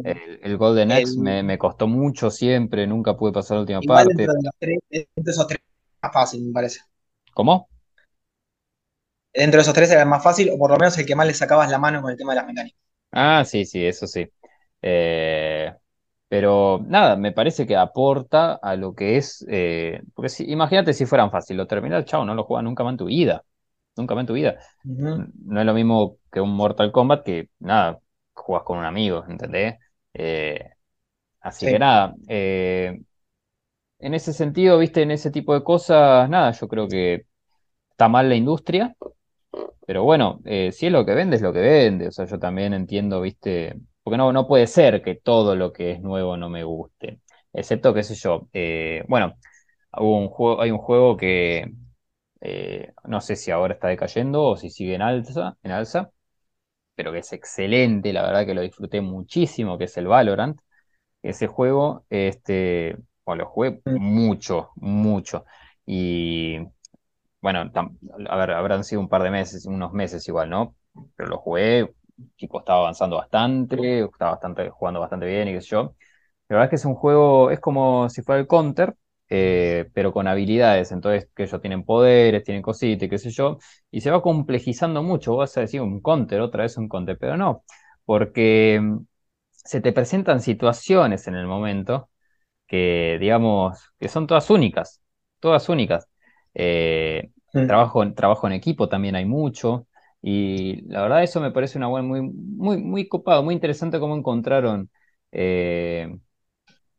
El, el Golden Axe me, El, me costó mucho siempre, nunca pude pasar la última igual parte. de los tres, dentro de esos tres, más fácil, me parece. ¿Cómo? Dentro de esos tres era el más fácil, o por lo menos el que más le sacabas la mano con el tema de las mecánicas. Ah, sí, sí, eso sí. Eh, pero nada, me parece que aporta a lo que es. eh, porque si, imagínate si fueran fácil, lo terminal, chao, no lo juegas nunca más en tu vida. Nunca más en tu vida. No es lo mismo que un Mortal Kombat que, nada, jugas con un amigo, ¿entendés? Eh, así que nada, eh, en ese sentido, viste, en ese tipo de cosas, nada, yo creo que está mal la industria. Pero bueno, eh, si es lo que vende, es lo que vende. O sea, yo también entiendo, ¿viste? Porque no, no puede ser que todo lo que es nuevo no me guste. Excepto, qué sé yo. eh, bueno, hubo un juego, hay un juego que eh, no sé si ahora está decayendo o si sigue en alza, en alza, pero que es excelente, la verdad que lo disfruté muchísimo, que es el Valorant. Ese juego, este, bueno, lo jugué Mm, mucho, mucho. Y bueno, tam- a ver, habrán sido un par de meses, unos meses igual, ¿no? Pero lo jugué, tipo, estaba avanzando bastante, estaba bastante, jugando bastante bien y qué sé yo. La verdad es que es un juego, es como si fuera el Counter, eh, pero con habilidades. Entonces, que ellos tienen poderes, tienen cositas, y qué sé yo, y se va complejizando mucho. Vos vas a decir un Counter, otra vez un Counter, pero no, porque mm, se te presentan situaciones en el momento que, digamos, que son todas únicas, todas únicas. Eh, mm. trabajo, en- trabajo en equipo también hay mucho, y la verdad eso me parece una buena, muy, muy, muy copado, muy interesante cómo encontraron, eh,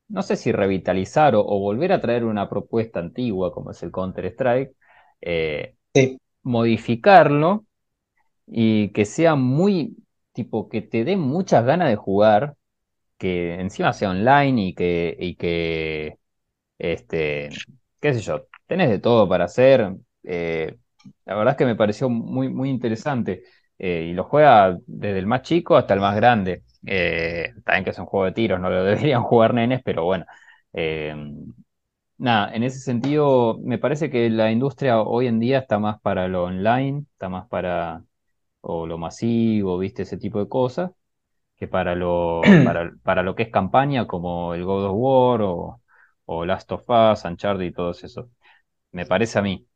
no sé si revitalizar o, o volver a traer una propuesta antigua como es el Counter-Strike, eh, Sí. modificarlo y que sea muy, tipo, que te dé muchas ganas de jugar, que encima sea online y que, y que este, qué sé yo, tenés de todo para hacer. eh, la verdad es que me pareció muy, muy interesante. eh, y lo juega desde el más chico hasta el más grande. Eh, también que es un juego de tiros, no lo deberían jugar nenes, pero bueno. eh, nada, en ese sentido, me parece que la industria hoy en día está más para lo online, está más para o lo masivo, viste, ese tipo de cosas que para lo, para, para lo que es campaña, como el God of War o, o Last of Us, Uncharted y todo eso. Me parece a mí.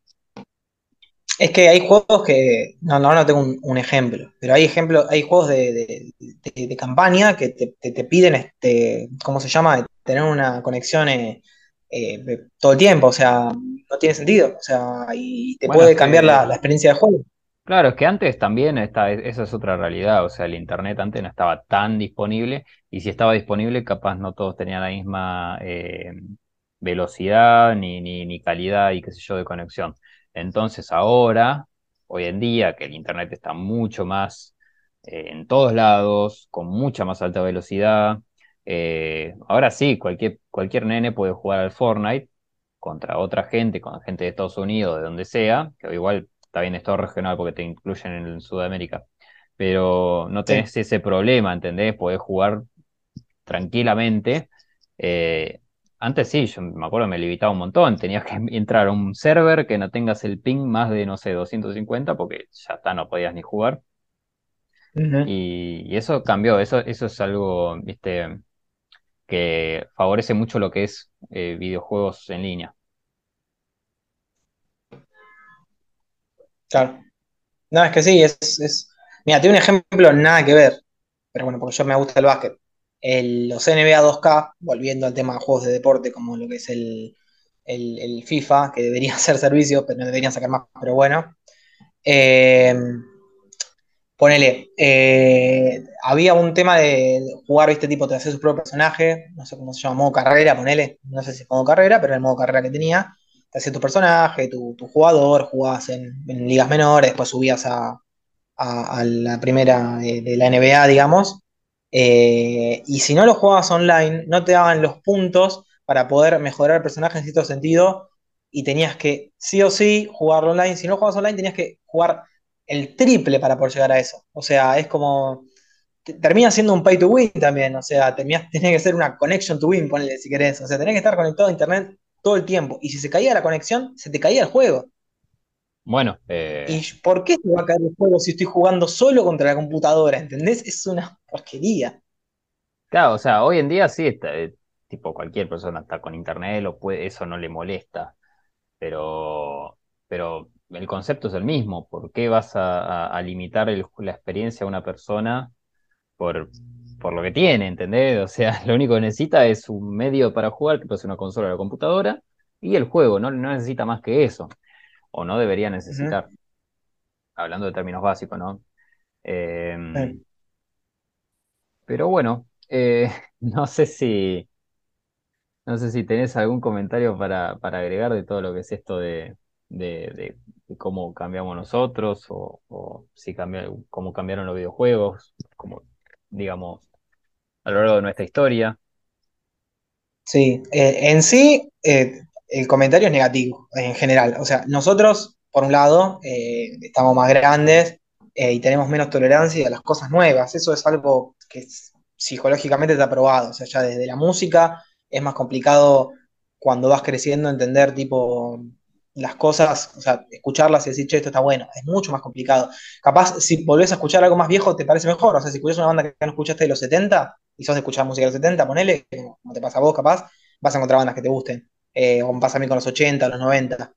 Es que hay juegos que, no, no, no tengo un, un ejemplo, pero hay ejemplos, hay juegos de, de- de- de campaña que te, te- te piden, este, ¿cómo se llama? Tener una conexión eh, eh, todo el tiempo, o sea, no tiene sentido, o sea, y te Bueno, puede cambiar la, experiencia de juego. claro, es que antes también está, esa es otra realidad, o sea, el internet antes no estaba tan disponible y si estaba disponible, capaz no todos tenían la misma eh, velocidad ni, ni, ni calidad y qué sé yo de conexión. Entonces ahora, hoy en día, que el internet está mucho más eh, en todos lados, con mucha más alta velocidad, eh, ahora sí, cualquier, cualquier nene puede jugar al Fortnite contra otra gente, con gente de Estados Unidos, de donde sea, que igual está bien es todo regional porque te incluyen en Sudamérica, pero no Sí. tenés ese problema, ¿entendés? Podés jugar tranquilamente. eh, Antes sí, yo me acuerdo me limitaba un montón. Tenías que entrar a un server que no tengas el ping más de, no sé, 250 porque ya está, no podías ni jugar. Y, y eso cambió, eso, eso es algo, viste, que favorece mucho lo que es eh, videojuegos en línea. Claro. No, es que sí, es, es... Mira, tiene un ejemplo nada que ver, pero bueno, porque yo me gusta el básquet. El- los NBA 2K, volviendo al tema de juegos de deporte, como lo que es el, el, FIFA, que deberían ser servicios, pero no deberían sacar más, pero bueno. Eh, ponele, eh, había un tema de jugar, viste, tipo, te haces su propio personaje, no sé cómo se llama, modo carrera, ponele, no sé si es modo carrera, pero el modo carrera que tenía. Te hacías tu personaje, tu, tu jugador, jugabas en, ligas menores, después subías a, a, la primera de la NBA, digamos. Eh, y si no lo jugabas online, no te daban los puntos para poder mejorar el personaje en cierto sentido. Y tenías que, sí o sí, jugarlo online. Si no jugabas online, tenías que jugar el triple para poder llegar a eso. O sea, es como. te- Termina siendo un pay to win también. O sea, tiene que ser una connection to win, ponle si querés. O sea, tenés que estar conectado a internet todo el tiempo. Y si se caía la conexión, se te caía el juego. Bueno, eh, ¿Y por qué se va a caer el juego si estoy jugando solo contra la computadora? ¿Entendés? Es una porquería. claro, o sea, hoy en día sí, está, eh, tipo cualquier persona está con internet, lo puede, eso no le molesta, pero, pero el concepto es el mismo. ¿Por qué vas a, a- a limitar el- la experiencia a una persona por, por lo que tiene, ¿entendés? O sea, lo único que necesita es un medio para jugar, que puede ser una consola o la computadora, y el juego, no, no necesita más que eso, o no debería necesitar, hablando de términos básicos, ¿no? Eh, Eh, pero bueno, eh, no sé si, no sé si tenés algún comentario para, para agregar de todo lo que es esto de, de, cómo cambiamos nosotros, o, o si cambia, cómo cambiaron los videojuegos, como, digamos, a lo largo de nuestra historia. Sí, eh, en sí, eh, el comentario es negativo en general. O sea, nosotros, por un lado, estamos más grandes eh, y tenemos menos tolerancia a las cosas nuevas. Eso es algo que es- psicológicamente está probado. O sea, ya desde la música es más complicado cuando vas creciendo entender tipo las cosas, o sea, escucharlas y decir, che, esto está bueno. Es mucho más complicado. Capaz, si volvés a escuchar algo más viejo, te parece mejor. O sea, si escuchás una banda que no escuchaste de los 70 y sos de escuchar música de los 70, ponele, como te pasa a vos, capaz, vas a encontrar bandas que te gusten. Eh, o pasa a mí con los 80, los 90.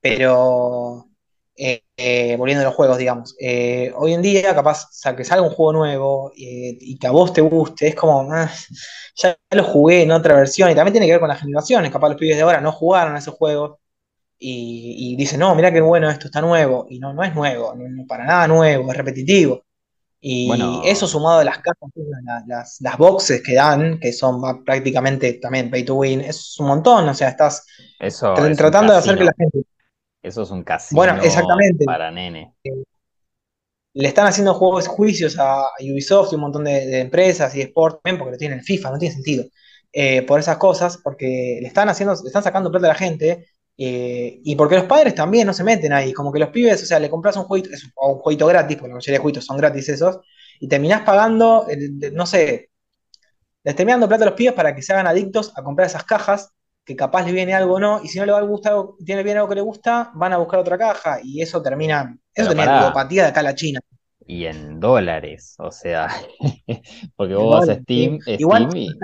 Pero, eh, eh, volviendo a los juegos, digamos, eh, hoy en día, capaz, o sea, que salga un juego nuevo eh, y que a vos te guste, es como, ah, ya lo jugué en otra versión. Y también tiene que ver con las generaciones. Capaz los pibes de ahora no jugaron a esos juegos y, y dicen, no, mirá qué bueno, esto está nuevo. Y no, no es nuevo, no, no para nada nuevo, es repetitivo. Y eso sumado a las cajas, la- las, las boxes que dan, que son va- prácticamente también pay to win, es un montón, o sea, estás eso es tratando de hacer que la gente... Eso es un Bueno, casino exactamente, para nene. le están haciendo juegos juicios a Ubisoft y un montón de, de empresas y Sport también porque lo tienen el FIFA, no tiene sentido. Eh, por esas cosas, porque le están haciendo, le están sacando plata a la gente, eh, y porque los padres también no se meten ahí, como que los pibes, o sea, le compras un jueguito, es un, jueguito gratis, porque la mayoría de jueguitos son gratis esos, y terminás pagando, eh, no sé, les terminás dando plata a los pibes para que se hagan adictos a comprar esas cajas, que capaz les viene algo o no, y si no le va a gustar, tiene bien algo que le gusta, van a buscar otra caja, y eso termina, eso termina ludopatía de acá a la China. y en dólares, o sea, porque vos vas a. Steam, Igual Steam y...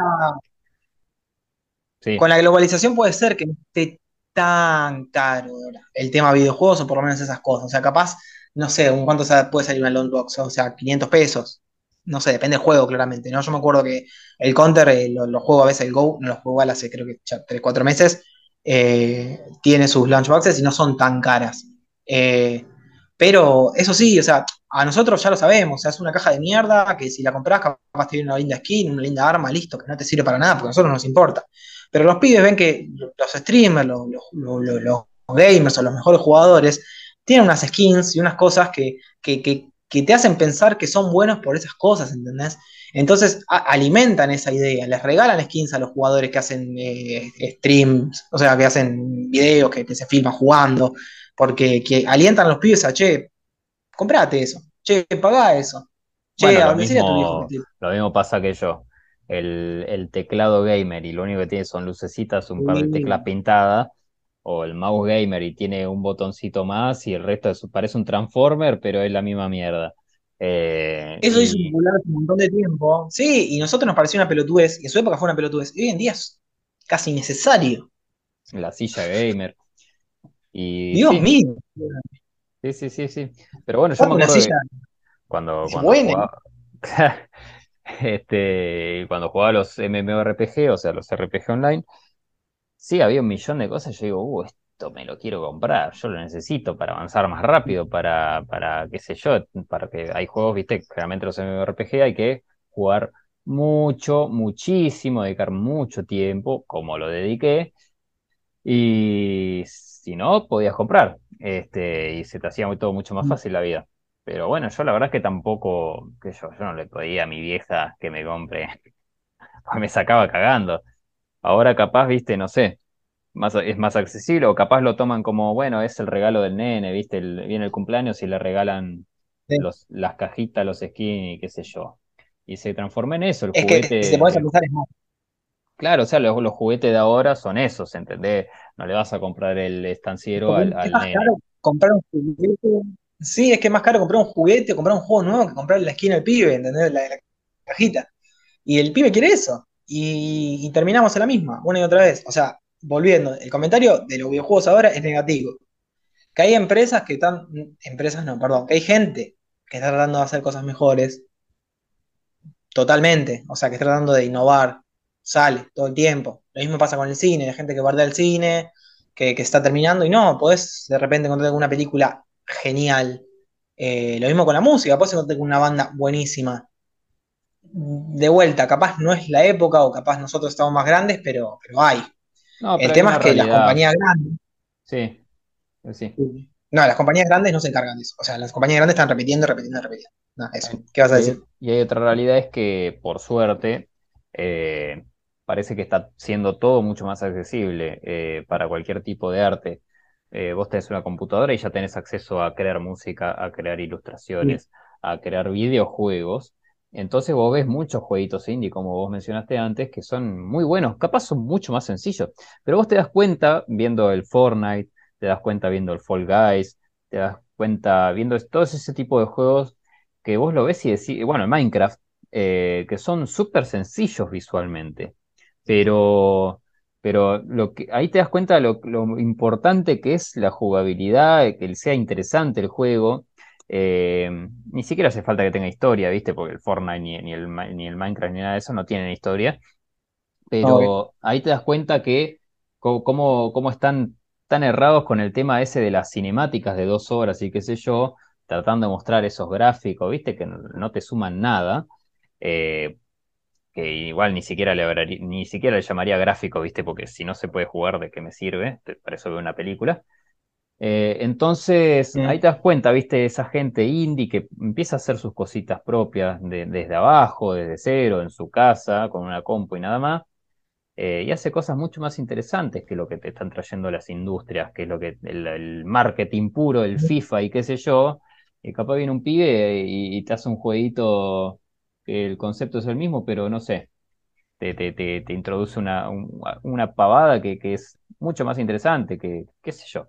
Sí, con la globalización puede ser que no esté tan caro el tema videojuegos o por lo menos esas cosas. O sea, capaz, no sé, cuánto puede salir una box, o sea, 500 pesos. No sé, depende del juego, claramente, ¿no? Yo me acuerdo que el Counter eh, lo, juego a veces el Go, no lo juego igual hace creo que ya 3, 4 meses, eh, tiene sus launch boxes y no son tan caras. Eh, pero eso sí, o sea, a nosotros ya lo sabemos, o sea, es una caja de mierda que si la compras capaz te viene una linda skin, una linda arma, listo, que no te sirve para nada, porque a nosotros no nos importa. Pero los pibes ven que los streamers, los, gamers o los mejores jugadores tienen unas skins y unas cosas que, que, que te hacen pensar que son buenos por esas cosas, ¿entendés? Entonces alimentan esa idea, les regalan skins a los jugadores que hacen eh, streams, o sea, que hacen videos, que, que se filman jugando, porque que alientan a los pibes a, che, comprate eso, che, pagá eso, che, bueno, a lo a tu viejo mismo, te... lo mismo pasa que yo. el, el teclado gamer y lo único que tiene son lucecitas, un par de teclas pintadas, o el mouse gamer y tiene un botoncito más y el resto es- parece un transformer, pero es la misma mierda. Eh, Eso hizo y popular hace un montón de tiempo. Sí, y nosotros nos pareció una pelotudez, y en su época fue una pelotudez. Y hoy en día es casi necesario. la silla gamer. Y Dios sí, mío. sí, sí, sí, sí. Pero bueno, yo me acuerdo que cuando, cuando jugaba, este, cuando jugaba los MMORPG, o sea, los RPG online, sí, había un millón de cosas. Yo digo, uh, esto me lo quiero comprar, yo lo necesito para avanzar más rápido, para, para qué sé yo, para que hay juegos, viste, generalmente los MMORPG hay que jugar mucho, muchísimo, dedicar mucho tiempo, como lo dediqué, y si no, podías comprar, este, y se te hacía todo mucho más fácil la vida. Pero bueno, yo la verdad es que tampoco, que yo, yo no le podía a mi vieja que me compre, me sacaba cagando. Ahora capaz, viste, no sé más, es más accesible o capaz lo toman como, bueno, es el regalo del nene, ¿viste? El- viene el cumpleaños y le regalan Sí. los, las cajitas, los skins y qué sé yo. Y se transforma en eso, el Es que si te juguete. el- pensar es más. claro, o sea, los, los juguetes de ahora son esos, ¿entendés? No le vas a comprar el estanciero Porque al, es al más nene. caro comprar un juguete. Sí, es que es más caro comprar un juguete o comprar un juego nuevo que comprar la esquina al pibe, ¿entendés? La, la cajita. Y el pibe quiere eso. Y, terminamos en la misma, una y otra vez. O sea, volviendo, el comentario de los videojuegos ahora es negativo. Que hay empresas que están, empresas no, perdón, que hay gente que está tratando de hacer cosas mejores, totalmente. O sea, que está tratando de innovar, sale todo el tiempo. Lo mismo pasa con el cine, hay gente que guarda el cine, que, que está terminando y no, podés de repente encontrar una película genial. Eh, lo mismo con la música, podés encontrar una banda buenísima de vuelta, capaz no es la época o capaz nosotros estamos más grandes, pero, pero hay. No, El pero tema es que las compañías grandes, Sí, sí. no, las compañías grandes no se encargan de eso. O sea, las compañías grandes están repitiendo, repitiendo, repitiendo. No, eso. ¿Qué vas a decir? y hay otra realidad es que, por suerte, eh, parece que está siendo todo mucho más accesible eh, para cualquier tipo de arte. Eh, vos tenés una computadora y ya tenés acceso a crear música, a crear Sí, ilustraciones, a crear videojuegos. Entonces vos ves muchos jueguitos indie, como vos mencionaste antes, que son muy buenos, capaz son mucho más sencillos, pero vos te das cuenta viendo el Fortnite, te das cuenta viendo el Fall Guys, te das cuenta viendo todo ese tipo de juegos que vos lo ves y decís, bueno, en Minecraft, eh, que son súper sencillos visualmente, pero, pero lo que, ahí te das cuenta lo, lo importante que es la jugabilidad, que sea interesante el juego. Eh, ni siquiera hace falta que tenga historia, ¿viste? Porque el Fortnite ni, ni el, ni el Minecraft ni nada de eso no tienen historia pero ahí te das cuenta que cómo, cómo están tan errados con el tema ese de las cinemáticas de dos horas y qué sé yo, tratando de mostrar esos gráficos, viste, que no, te suman nada, eh, que igual ni siquiera le hablaría- ni siquiera le llamaría gráfico, viste, porque si no se puede jugar, ¿de qué me sirve? Para eso veo una película. Eh, entonces, ahí te das cuenta, viste, esa gente indie que empieza a hacer sus cositas propias de- desde abajo, desde cero, en su casa, con una compu y nada más eh, y hace cosas mucho más interesantes que lo que te están trayendo las industrias, que es lo que el, el marketing puro, el FIFA y qué sé yo, y capaz viene un pibe y, y te hace un jueguito que el concepto es el mismo, pero no sé, te, te, te, te introduce una, un- una pavada que, que es mucho más interesante, que qué sé yo.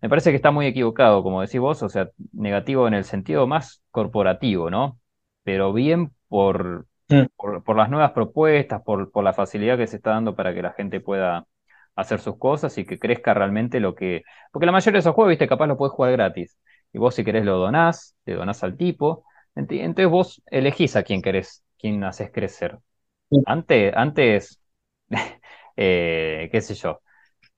Me parece que está muy equivocado, como decís vos, o sea, negativo en el sentido más corporativo, ¿no? Pero bien por, por, por las nuevas propuestas, por, por la facilidad que se está dando para que la gente pueda hacer sus cosas y que crezca realmente lo que... Porque la mayoría de esos juegos, viste, capaz lo puedes jugar gratis. Y vos si querés lo donás, le donás al tipo. Ent- Entonces vos elegís a quién querés, quién haces crecer. sí, Antes, antes, eh, qué sé yo.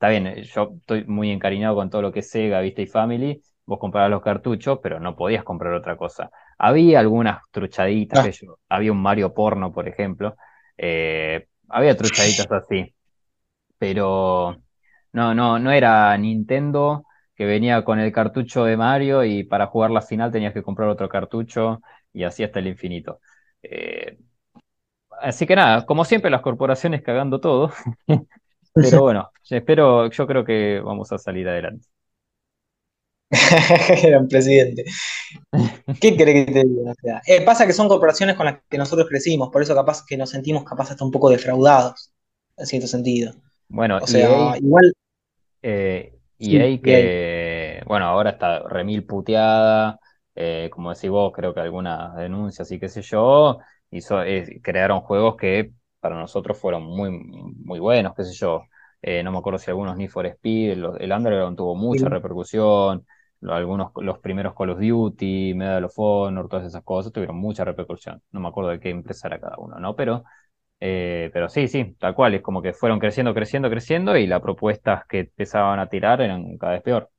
Está bien, eh, yo estoy muy encariñado con todo lo que es Sega, viste, y Family. Vos comprabas los cartuchos, pero no podías comprar otra cosa. Había algunas truchaditas, yo, había un Mario porno, por ejemplo. eh, había truchaditas así, pero no, no, no era Nintendo que venía con el cartucho de Mario y para jugar la final tenías que comprar otro cartucho y así hasta el infinito. Eh, así que nada, como siempre, las corporaciones cagando todo. Pero bueno, espero, yo creo que vamos a salir adelante. Era un presidente. ¿Qué crees que te diga? O sea, eh, pasa que son corporaciones con las que nosotros crecimos, por eso capaz que nos sentimos capaz hasta un poco defraudados, en cierto sentido. Bueno, O EA, sea, igual, eh, sí, EA bien. que, bueno, ahora está remil puteada, eh, como decís vos, creo que algunas denuncias y qué sé yo, hizo, eh, crearon juegos que para nosotros fueron muy, muy buenos, qué sé yo. Eh, no me acuerdo si algunos Need for Speed, los- el Underground tuvo mucha repercusión, lo- algunos, los primeros Call of Duty, Medal of Honor, todas esas cosas tuvieron mucha repercusión. No me acuerdo de qué empresa era cada uno, ¿no? Pero Eh, pero sí, sí, tal cual, es como que fueron creciendo, creciendo, creciendo y las propuestas que empezaban a tirar eran cada vez peor.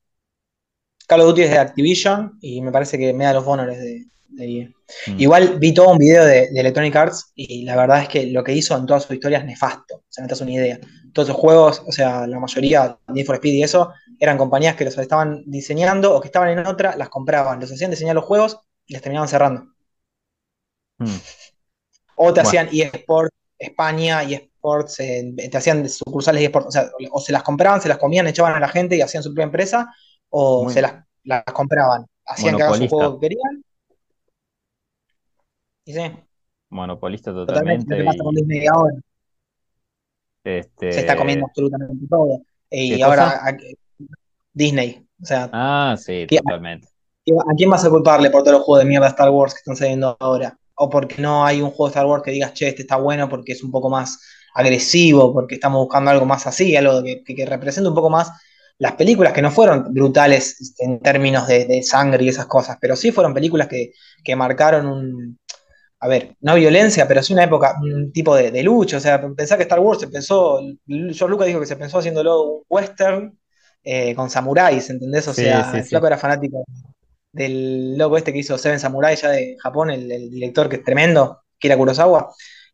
Call of Duty es de Activision y me parece que Medal of Honor es de, Mm, Igual vi todo un video de, de Electronic Arts y la verdad es que lo que hizo en toda su historia es nefasto. O sea, no te das una idea. Todos esos juegos, o sea, la mayoría, Need for Speed y eso, eran compañías que los estaban diseñando o que estaban en otra, las compraban, los hacían diseñar los juegos y les terminaban cerrando. mm. O te Bueno, hacían eSports España, eSports, eh, te hacían sucursales eSports. O sea, o se las compraban, se las comían, echaban a la gente y hacían su propia empresa, o se las, las compraban, hacían que hagan su juego que querían. Y sí, monopolista totalmente lo totalmente que pasa con y Disney ahora. Se está comiendo este, absolutamente todo. ¿qué Y ahora a- Disney. O sea, Ah, sí, ¿qué- totalmente. ¿a quién vas a culparle por todos los juegos de mierda de Star Wars que están saliendo ahora? O porque no hay un juego de Star Wars que digas, che, este está bueno porque es un poco más agresivo, porque estamos buscando algo más así, algo que, que, que represente un poco más las películas que no fueron brutales este, en términos de, de sangre y esas cosas, pero sí fueron películas que, que marcaron un, a ver, no violencia, pero sí una época, un tipo de, de lucha. O sea, pensar que Star Wars se pensó, George Lucas dijo que se pensó haciéndolo un western eh, con samuráis, ¿entendés? O Sí, sea, sí, el sí. flaco era fanático del loco este que hizo Seven Samurai ya de Japón, el, el director que es tremendo, que era Kurosawa.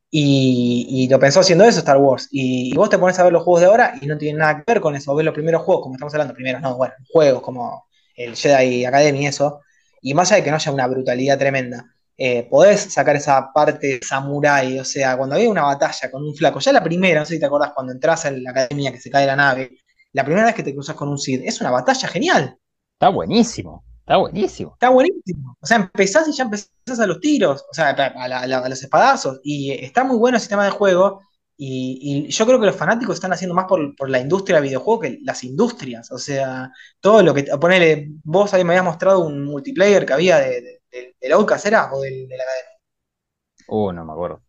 Y, y lo pensó haciendo eso Star Wars. Y, y vos te pones a ver los juegos de ahora y no tienen nada que ver con eso. Ves los primeros juegos, como estamos hablando, primeros, no, bueno, juegos como el Jedi Academy y eso. Y más allá de que no haya una brutalidad tremenda, eh, podés sacar esa parte samurái. O sea, cuando había una batalla con un flaco, ya la primera, no sé si te acordás, cuando entras en la academia que se cae la nave, la primera vez que te cruzas con un Sith, es una batalla genial. Está buenísimo, está buenísimo. Está buenísimo. O sea, empezás y ya empezás a los tiros, o sea, a, la- a la- a los espadazos. Y está muy bueno el sistema de juego. Y, y yo creo que los fanáticos están haciendo más por, por la industria del videojuego que las industrias. O sea, todo lo que. Ponele, vos ahí me habías mostrado un multiplayer que había de, de, de- del Outcast, ¿era? O del, de la- Uh, no me acuerdo.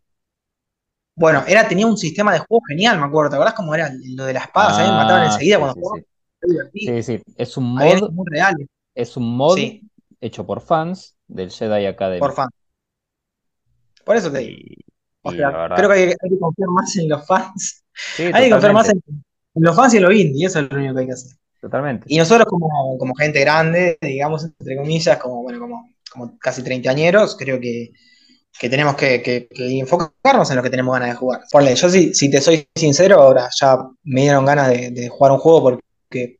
Bueno, era, tenía un sistema de juego genial, me acuerdo. ¿Te acordás cómo era lo de las espadas? A mí me mataban Ah, enseguida sí, cuando sí, jugaban. sí. Sí, sí. Es un mod, muy reales. es un mod hecho por fans del Jedi por Academy. fan. Por eso te digo. O creo que hay, hay que confiar más en los fans. Hay que confiar más en los fans y en los indie, eso es lo único que hay que hacer. totalmente. Y nosotros como, como gente grande, digamos, entre comillas, como, bueno, como, como casi treintañeros, creo que, que tenemos que, que- que enfocarnos en lo que tenemos ganas de jugar. Ponle, yo si, si te soy sincero, ahora ya me dieron ganas de, de jugar un juego porque,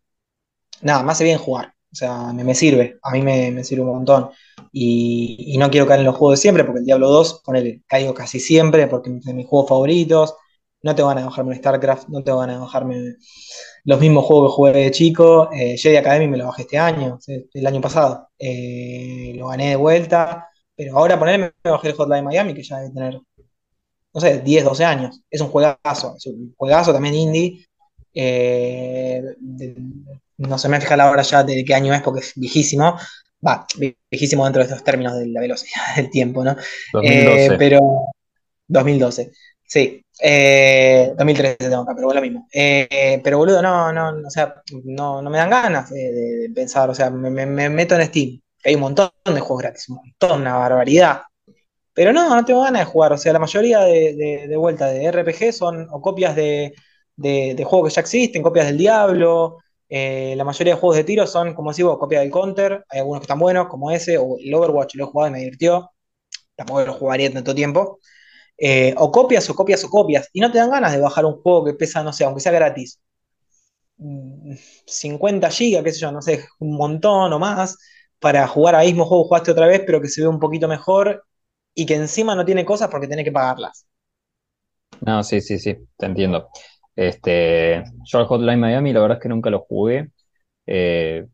nada, me hace bien jugar. O sea, me, me sirve, a mí me, me sirve un montón. Y, y no quiero caer en los juegos de siempre, porque el Diablo 2, ponele, caigo casi siempre, porque es de mis juegos favoritos. No te van a bajarme un StarCraft, no te van a bajarme los mismos juegos que jugué de chico. Eh, Jedi Academy me lo bajé este año, sí, el año pasado. Eh, lo gané de vuelta. Pero ahora ponerme me bajé el Hotline Miami, que ya debe tener, no sé, 10, 12 años. Es un juegazo, es un juegazo también indie. Eh, de- no se me fija la hora ya de qué año es porque es viejísimo. Va, viejísimo dentro de estos términos de la velocidad del tiempo, ¿no? Eh, 2012. pero 2012. Sí, eh, 2013 tengo acá, pero es lo mismo. Eh, pero boludo, no, no, o sea, no, no me dan ganas de, pensar, o sea, me, me- me meto en Steam, hay un montón de juegos gratis, un montón, una barbaridad. Pero no, no tengo ganas de jugar, o sea, la mayoría de, vuelta de RPG son copias de, juegos que ya existen, copias del Diablo, eh, la mayoría de juegos de tiro son, como decís vos, copias del Counter, hay algunos que están buenos, como ese, o el Overwatch, lo he jugado y me divirtió, tampoco lo jugaría tanto tiempo. Eh, o copias o copias o copias. Y no te dan ganas de bajar un juego que pesa, no sé, aunque sea gratis, mm, 50 gigas, qué sé yo, no sé, un montón o más, para jugar al mismo juego jugaste otra vez, pero que se ve un poquito mejor y que encima no tiene cosas porque tenés que pagarlas. No, sí, sí, sí, te entiendo. Este, yo al Hotline Miami la verdad es que nunca lo jugué. Eh,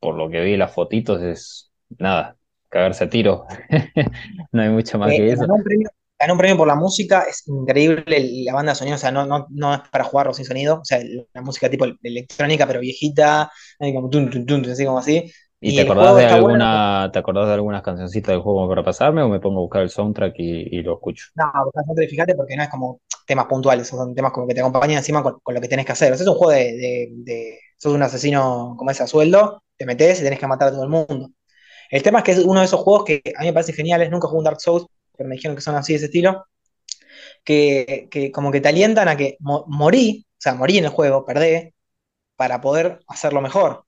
por lo que vi las fotitos, es nada, cagarse a tiro. no hay mucho más Eh, que eso. ganó un premio, ganó un premio por la música, es increíble la banda de sonido, o sea, no, no, no es para jugarlo sin sonido, o sea, la música tipo electrónica, pero viejita, ahí como tun, tun, tun, así como así. ¿Y Y te acordás de está bueno. alguna, te acordás de algunas cancioncitas del juego para pasarme o me pongo a buscar el soundtrack y, y lo escucho? No, bastante fíjate porque no es como temas puntuales, son temas como que te acompañan encima con, con lo que tenés que hacer. O sea, es un juego de, de, de- sos un asesino como ese a sueldo, te metés y tenés que matar a todo el mundo. El tema es que es uno de esos juegos que a mí me parecen geniales, nunca jugué un Dark Souls, pero me dijeron que son así de ese estilo, que, que como que te alientan a que mo- morí, o sea, morí en el juego, perdé, para poder hacerlo mejor.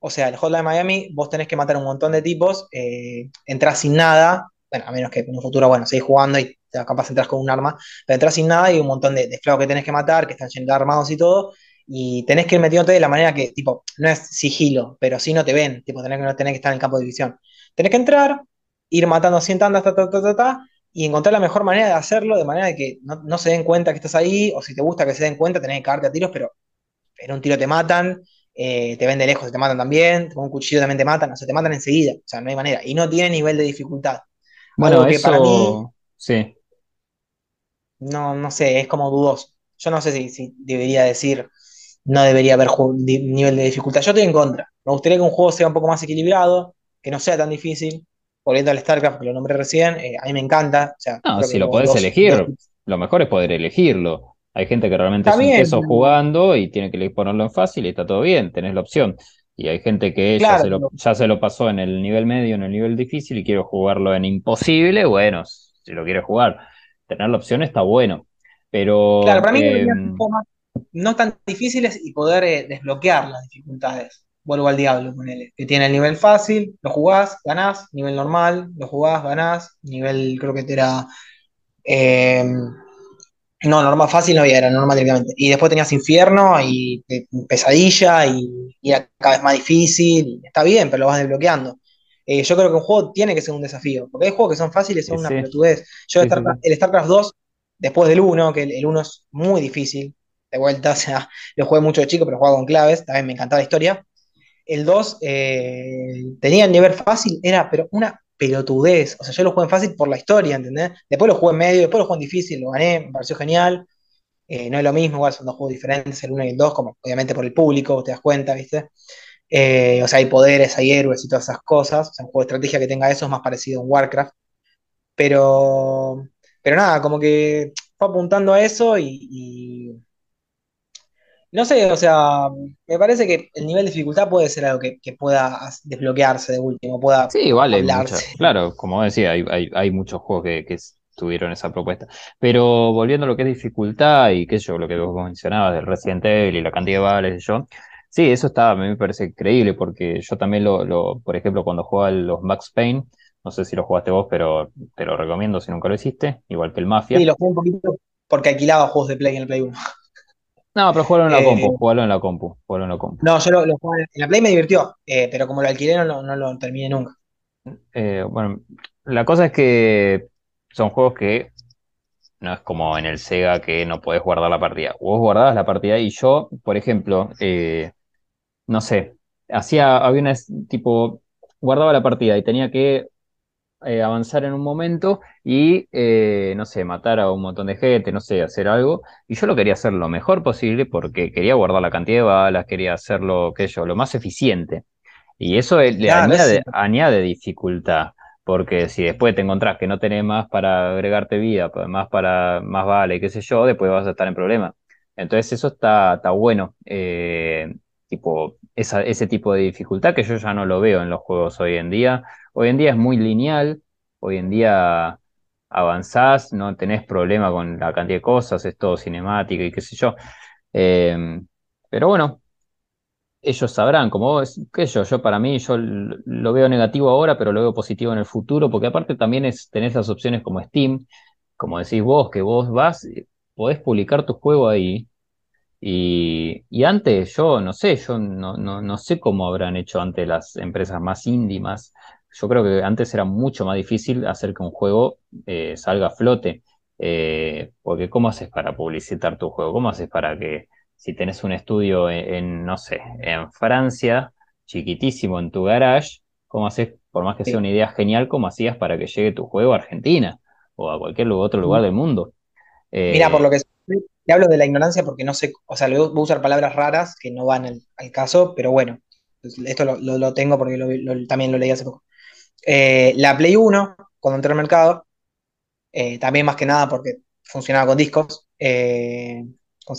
O sea, el Hotline Miami, vos tenés que matar un montón de tipos, eh, entras sin nada, bueno, a menos que en un futuro, bueno, seguís jugando y capaz entras con un arma, pero entras sin nada y un montón de, de esclavos que tenés que matar, que están llenos armados y todo, y tenés que ir metiéndote de la manera que, tipo, no es sigilo, pero sí no te ven, tipo, tenés que, no tenés que estar en el campo de división. Tenés que entrar, ir matando 100 tandas, ta, ta, ta, ta, ta, y encontrar la mejor manera de hacerlo, de manera de que no, no se den cuenta que estás ahí, o si te gusta que se den cuenta, tenés que cagarte a tiros, pero en un tiro te matan, eh, te ven de lejos te matan también, con un cuchillo también te matan, o sea, te matan enseguida, o sea, no hay manera. Y no tiene nivel de dificultad. Bueno, Algo que para mí, sí. no, no sé, es como dudoso. Yo no sé si, si debería decir, no debería haber nivel de dificultad. Yo estoy en contra. Me gustaría que un juego sea un poco más equilibrado, que no sea tan difícil. Volviendo al StarCraft, que lo nombré recién, eh, a mí me encanta. O sea, No, si lo podés dos, elegir, dos- lo mejor es poder elegirlo. Hay gente que realmente Está es un queso jugando y tiene que ponerlo en fácil y está todo bien, tenés la opción. Y hay gente que ya se lo, ya se lo pasó en el nivel medio, en el nivel difícil y quiere jugarlo en imposible, bueno, si lo quiere jugar, tener la opción está bueno. Pero Claro, para mí eh, no tan difíciles y poder eh, desbloquear las dificultades. Vuelvo al diablo, ponele. Que tiene el nivel fácil, lo jugás, ganás, nivel normal, lo jugás, ganás, nivel creo que era. eh, no, normal fácil no había, era normal directamente. Y después tenías infierno y eh, pesadilla y, y era cada vez más difícil. está bien, pero lo vas desbloqueando. Eh, yo creo que un juego tiene que ser un desafío, porque hay juegos que son fáciles y son Sí, una pelotudez. Yo Sí, sí, Starcraft- el StarCraft 2, después del 1, que el, el 1 es muy difícil, de vuelta, o sea, lo jugué mucho de chico, pero jugaba con claves, también me encantaba la historia. El 2 eh, tenía el nivel fácil, era pero una pelotudez. O sea, yo lo jugué en fácil por la historia, ¿entendés? Después lo jugué en medio, después lo jugué en difícil, lo gané, me pareció genial. Eh, no es lo mismo, igual son dos juegos diferentes, el 1 y el 2, como obviamente por el público, te das cuenta, ¿viste? Eh, o sea, hay poderes, hay héroes y todas esas cosas. O sea, un juego de estrategia que tenga eso es más parecido a un Warcraft. Pero, pero nada, como que fue apuntando a eso y, y no sé, o sea, me parece que el nivel de dificultad puede ser algo que, que pueda desbloquearse de último, pueda Sí, vale, mucha, claro, como decía, hay, hay, hay muchos juegos que, que tuvieron esa propuesta. Pero volviendo a lo que es dificultad y qué sé yo, lo que vos mencionabas del Resident Evil y la cantidad de balas y yo, sí, eso está, a mí me parece increíble porque yo también lo, lo por ejemplo, cuando jugaba los Max Payne, no sé si lo jugaste vos, pero te lo recomiendo si nunca lo hiciste, igual que el Mafia. Sí, lo jugué un poquito porque alquilaba juegos de Play en el Play 1. No, pero jugalo en la Eh, compu, jugalo en la compu, jugalo en la compu. no, yo lo, lo jugué en la Play me divirtió, eh, pero como lo alquilé no, lo- no lo terminé nunca. Eh, bueno, la cosa es que son juegos que no es como en el Sega que no podés guardar la partida. Vos guardabas la partida y yo, por ejemplo, no sé, hacía, había una tipo, guardaba la partida y tenía que eh, avanzar en un momento y, eh, no sé, matar a un montón de gente, no sé, hacer algo. Y yo lo quería hacer lo mejor posible porque quería guardar la cantidad de balas, quería hacerlo, qué sé yo, lo más eficiente. Y eso eh, le Claro, añade, dificultad, porque si después te encontrás que no tenés más para agregarte vida, más para más vale, qué sé yo, después vas a estar en problema. Entonces eso está, está bueno, eh, tipo, esa, ese tipo de dificultad que yo ya no lo veo en los juegos hoy en día. Hoy en día es muy lineal, hoy en día avanzás, no tenés problema con la cantidad de cosas, es todo cinemática y qué sé yo. Eh, pero bueno ellos sabrán, como vos, qué sé yo, yo para mí, yo lo veo negativo ahora, pero lo veo positivo en el futuro, porque aparte también tenés las opciones como Steam, como decís vos, que vos vas, eh, podés publicar tu juego ahí, y, y antes yo, no sé, yo no, no, no sé cómo habrán hecho antes las empresas más índimas, yo creo que antes era mucho más difícil hacer que un juego eh, salga a flote, eh, porque ¿cómo haces para publicitar tu juego? ¿Cómo haces para que si tenés un estudio en, en, no sé, en Francia, chiquitísimo en tu garage, ¿cómo haces, por más que sea una idea genial, cómo hacías para que llegue tu juego a Argentina o a cualquier otro lugar del mundo? Mira, por Eh, lo que te hablo de la ignorancia porque no sé, o sea, voy a usar palabras raras que no van al, al caso, pero bueno, esto lo, lo- lo tengo porque lo- lo- también lo leí hace poco. Eh, la Play uno cuando entré al mercado, eh, también más que nada porque funcionaba con discos, eh, con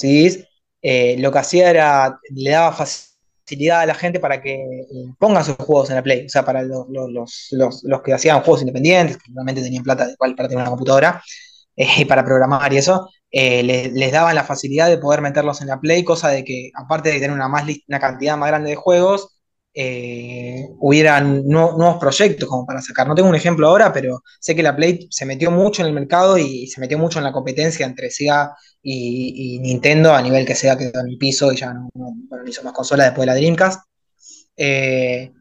eh, lo que hacía era, le daba facilidad a la gente para que eh, ponga sus juegos en la Play, o sea, para los, los, los, los- que hacían juegos independientes, que realmente tenían plata para tener una computadora, eh, para programar y eso, les, les daban la facilidad de poder meterlos en la Play, cosa de que aparte de tener una, más una cantidad más grande de juegos, eh, hubieran nu- nuevos proyectos como para sacar. No tengo un ejemplo ahora, pero sé que la Play se metió mucho en el mercado y se metió mucho en la competencia entre Sega y, y Nintendo, a nivel que Sega quedó en el piso y ya no, no, bueno, no hizo más consolas después de la Dreamcast. Eh,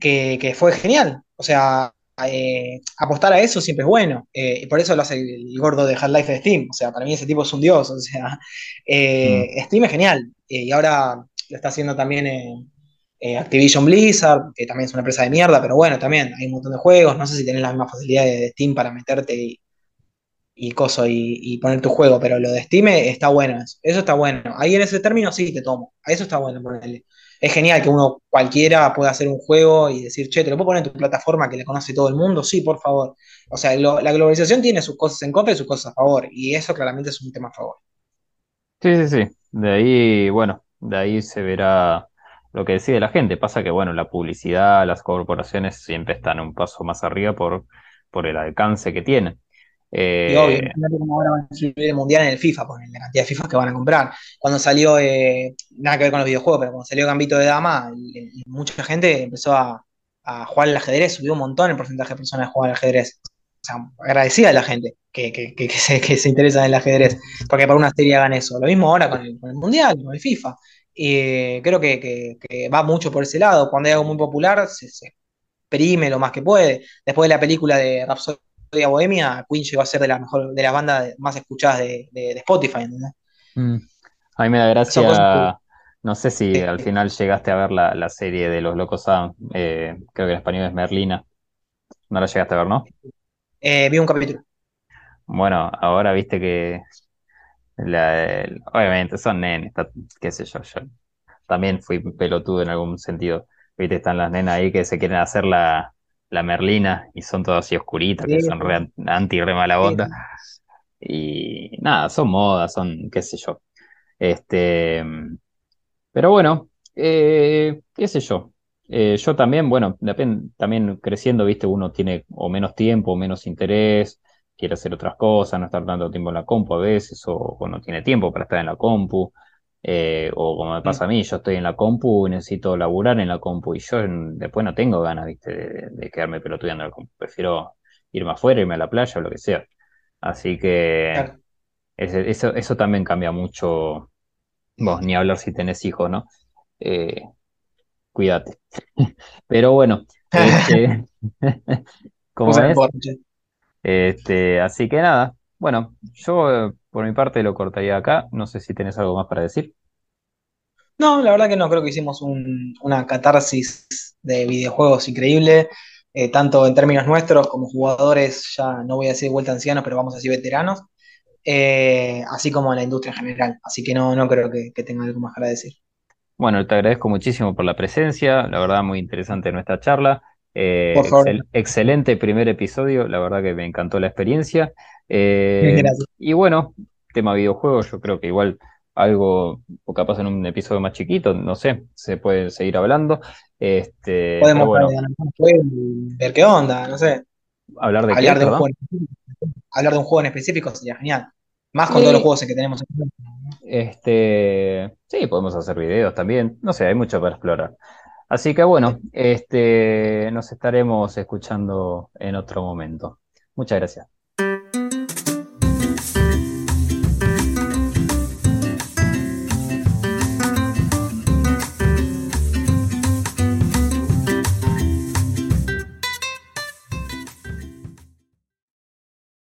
que, que fue genial. O sea, eh, apostar a eso siempre es bueno. Y por eso lo hace el, gordo de Half-Life de Steam. O sea, para mí ese tipo es un dios. O sea, mm. Steam es genial. Y ahora lo está haciendo también eh, Activision Blizzard, que también es una empresa de mierda, pero bueno, también hay un montón de juegos. No sé si tenés la misma facilidad de, Steam para meterte y, y coso y, poner tu juego, pero lo de Steam está bueno eso. Está bueno. Ahí en ese término sí te tomo. Eso está bueno ponerle. Es genial que uno cualquiera pueda hacer un juego y decir, che, te lo puedo poner en tu plataforma que le conoce todo el mundo. Sí, por favor. O sea, la globalización tiene sus cosas en contra y sus cosas a favor. Y eso claramente es un tema a favor. Sí, sí, sí. De ahí, bueno, de ahí se verá lo que decide la gente. Pasa que, bueno, la publicidad, las corporaciones siempre están un paso más arriba por, por el alcance que tienen. Y obvio, Eh, imagínate cómo ahora van a influir el mundial en el FIFA, por la cantidad de FIFA que van a comprar. Cuando salió, eh, nada que ver con los videojuegos, pero cuando salió Gambito de Dama, mucha gente empezó a, a jugar al ajedrez, subió un montón el porcentaje de personas que juegan al ajedrez. O sea, agradecida a la gente que, que, que, que se, que se interesa en el ajedrez, porque para una serie hagan eso. Lo mismo ahora con el, con el mundial, con el FIFA. Y creo que, que- que va mucho por ese lado. Cuando hay algo muy popular, se, se exprime lo más que puede. Después de la película de Rhapsody Bohemia, Queen llegó a ser de las mejor, de las bandas más escuchadas de, de, de Spotify, mm, a mí me da cosas gracia, no sé si al final llegaste a ver la, la serie de Los Locos Adam, eh, creo que en español es Merlina. No la llegaste a ver, ¿no? eh, vi un capítulo. Bueno, ahora viste que la- el- obviamente son nenes, está- qué sé yo, yo también fui pelotudo en algún sentido. Viste, están las nenas ahí que se quieren hacer la, la Merlina y son todas así oscuritas, que son re an- anti, re mala sí, onda. Y nada, son modas, son qué sé yo. Este, pero bueno, eh, qué sé yo. Eh, yo también, bueno, también creciendo, viste, uno tiene o menos tiempo, o menos interés, quiere hacer otras cosas, no estar tanto tiempo en la compu a veces, o, o no tiene tiempo para estar en la compu, eh, o como me pasa a mí, yo estoy en la compu y necesito laburar en la compu, y yo después no tengo ganas, viste, de, de quedarme pelotudeando en la compu, prefiero irme afuera, irme a la playa o lo que sea. Así que claro. ese- eso, eso también cambia mucho, vos, ni hablar si tenés hijos, ¿no? Eh, cuídate. Pero bueno, este, como Usa el es, porche. Este, así que nada, bueno, yo eh, por mi parte lo cortaría acá, no sé si tenés algo más para decir. No, la verdad que no, creo que hicimos un- una catarsis de videojuegos increíble, eh, tanto en términos nuestros como jugadores, ya no voy a decir de vuelta ancianos, pero vamos a decir veteranos, eh, así como en la industria en general. Así que no, no creo que, que tenga algo más para decir. Bueno, te agradezco muchísimo por la presencia, la verdad muy interesante nuestra charla. Eh, Por favor. excel- excelente primer episodio, la verdad que me encantó la experiencia. Eh, Gracias. y bueno, tema videojuegos, yo creo que igual algo, o capaz en un episodio más chiquito, no sé, se puede seguir hablando. Este, Podemos bueno, ver qué onda, no sé. ¿hablar de qué, Hablar de un juego en específico, hablar de un juego en específico sería genial. Más con todos los juegos que tenemos. este, sí, podemos hacer videos también, no sé, hay mucho para explorar. Así que bueno, este, nos estaremos escuchando en otro momento. Muchas gracias.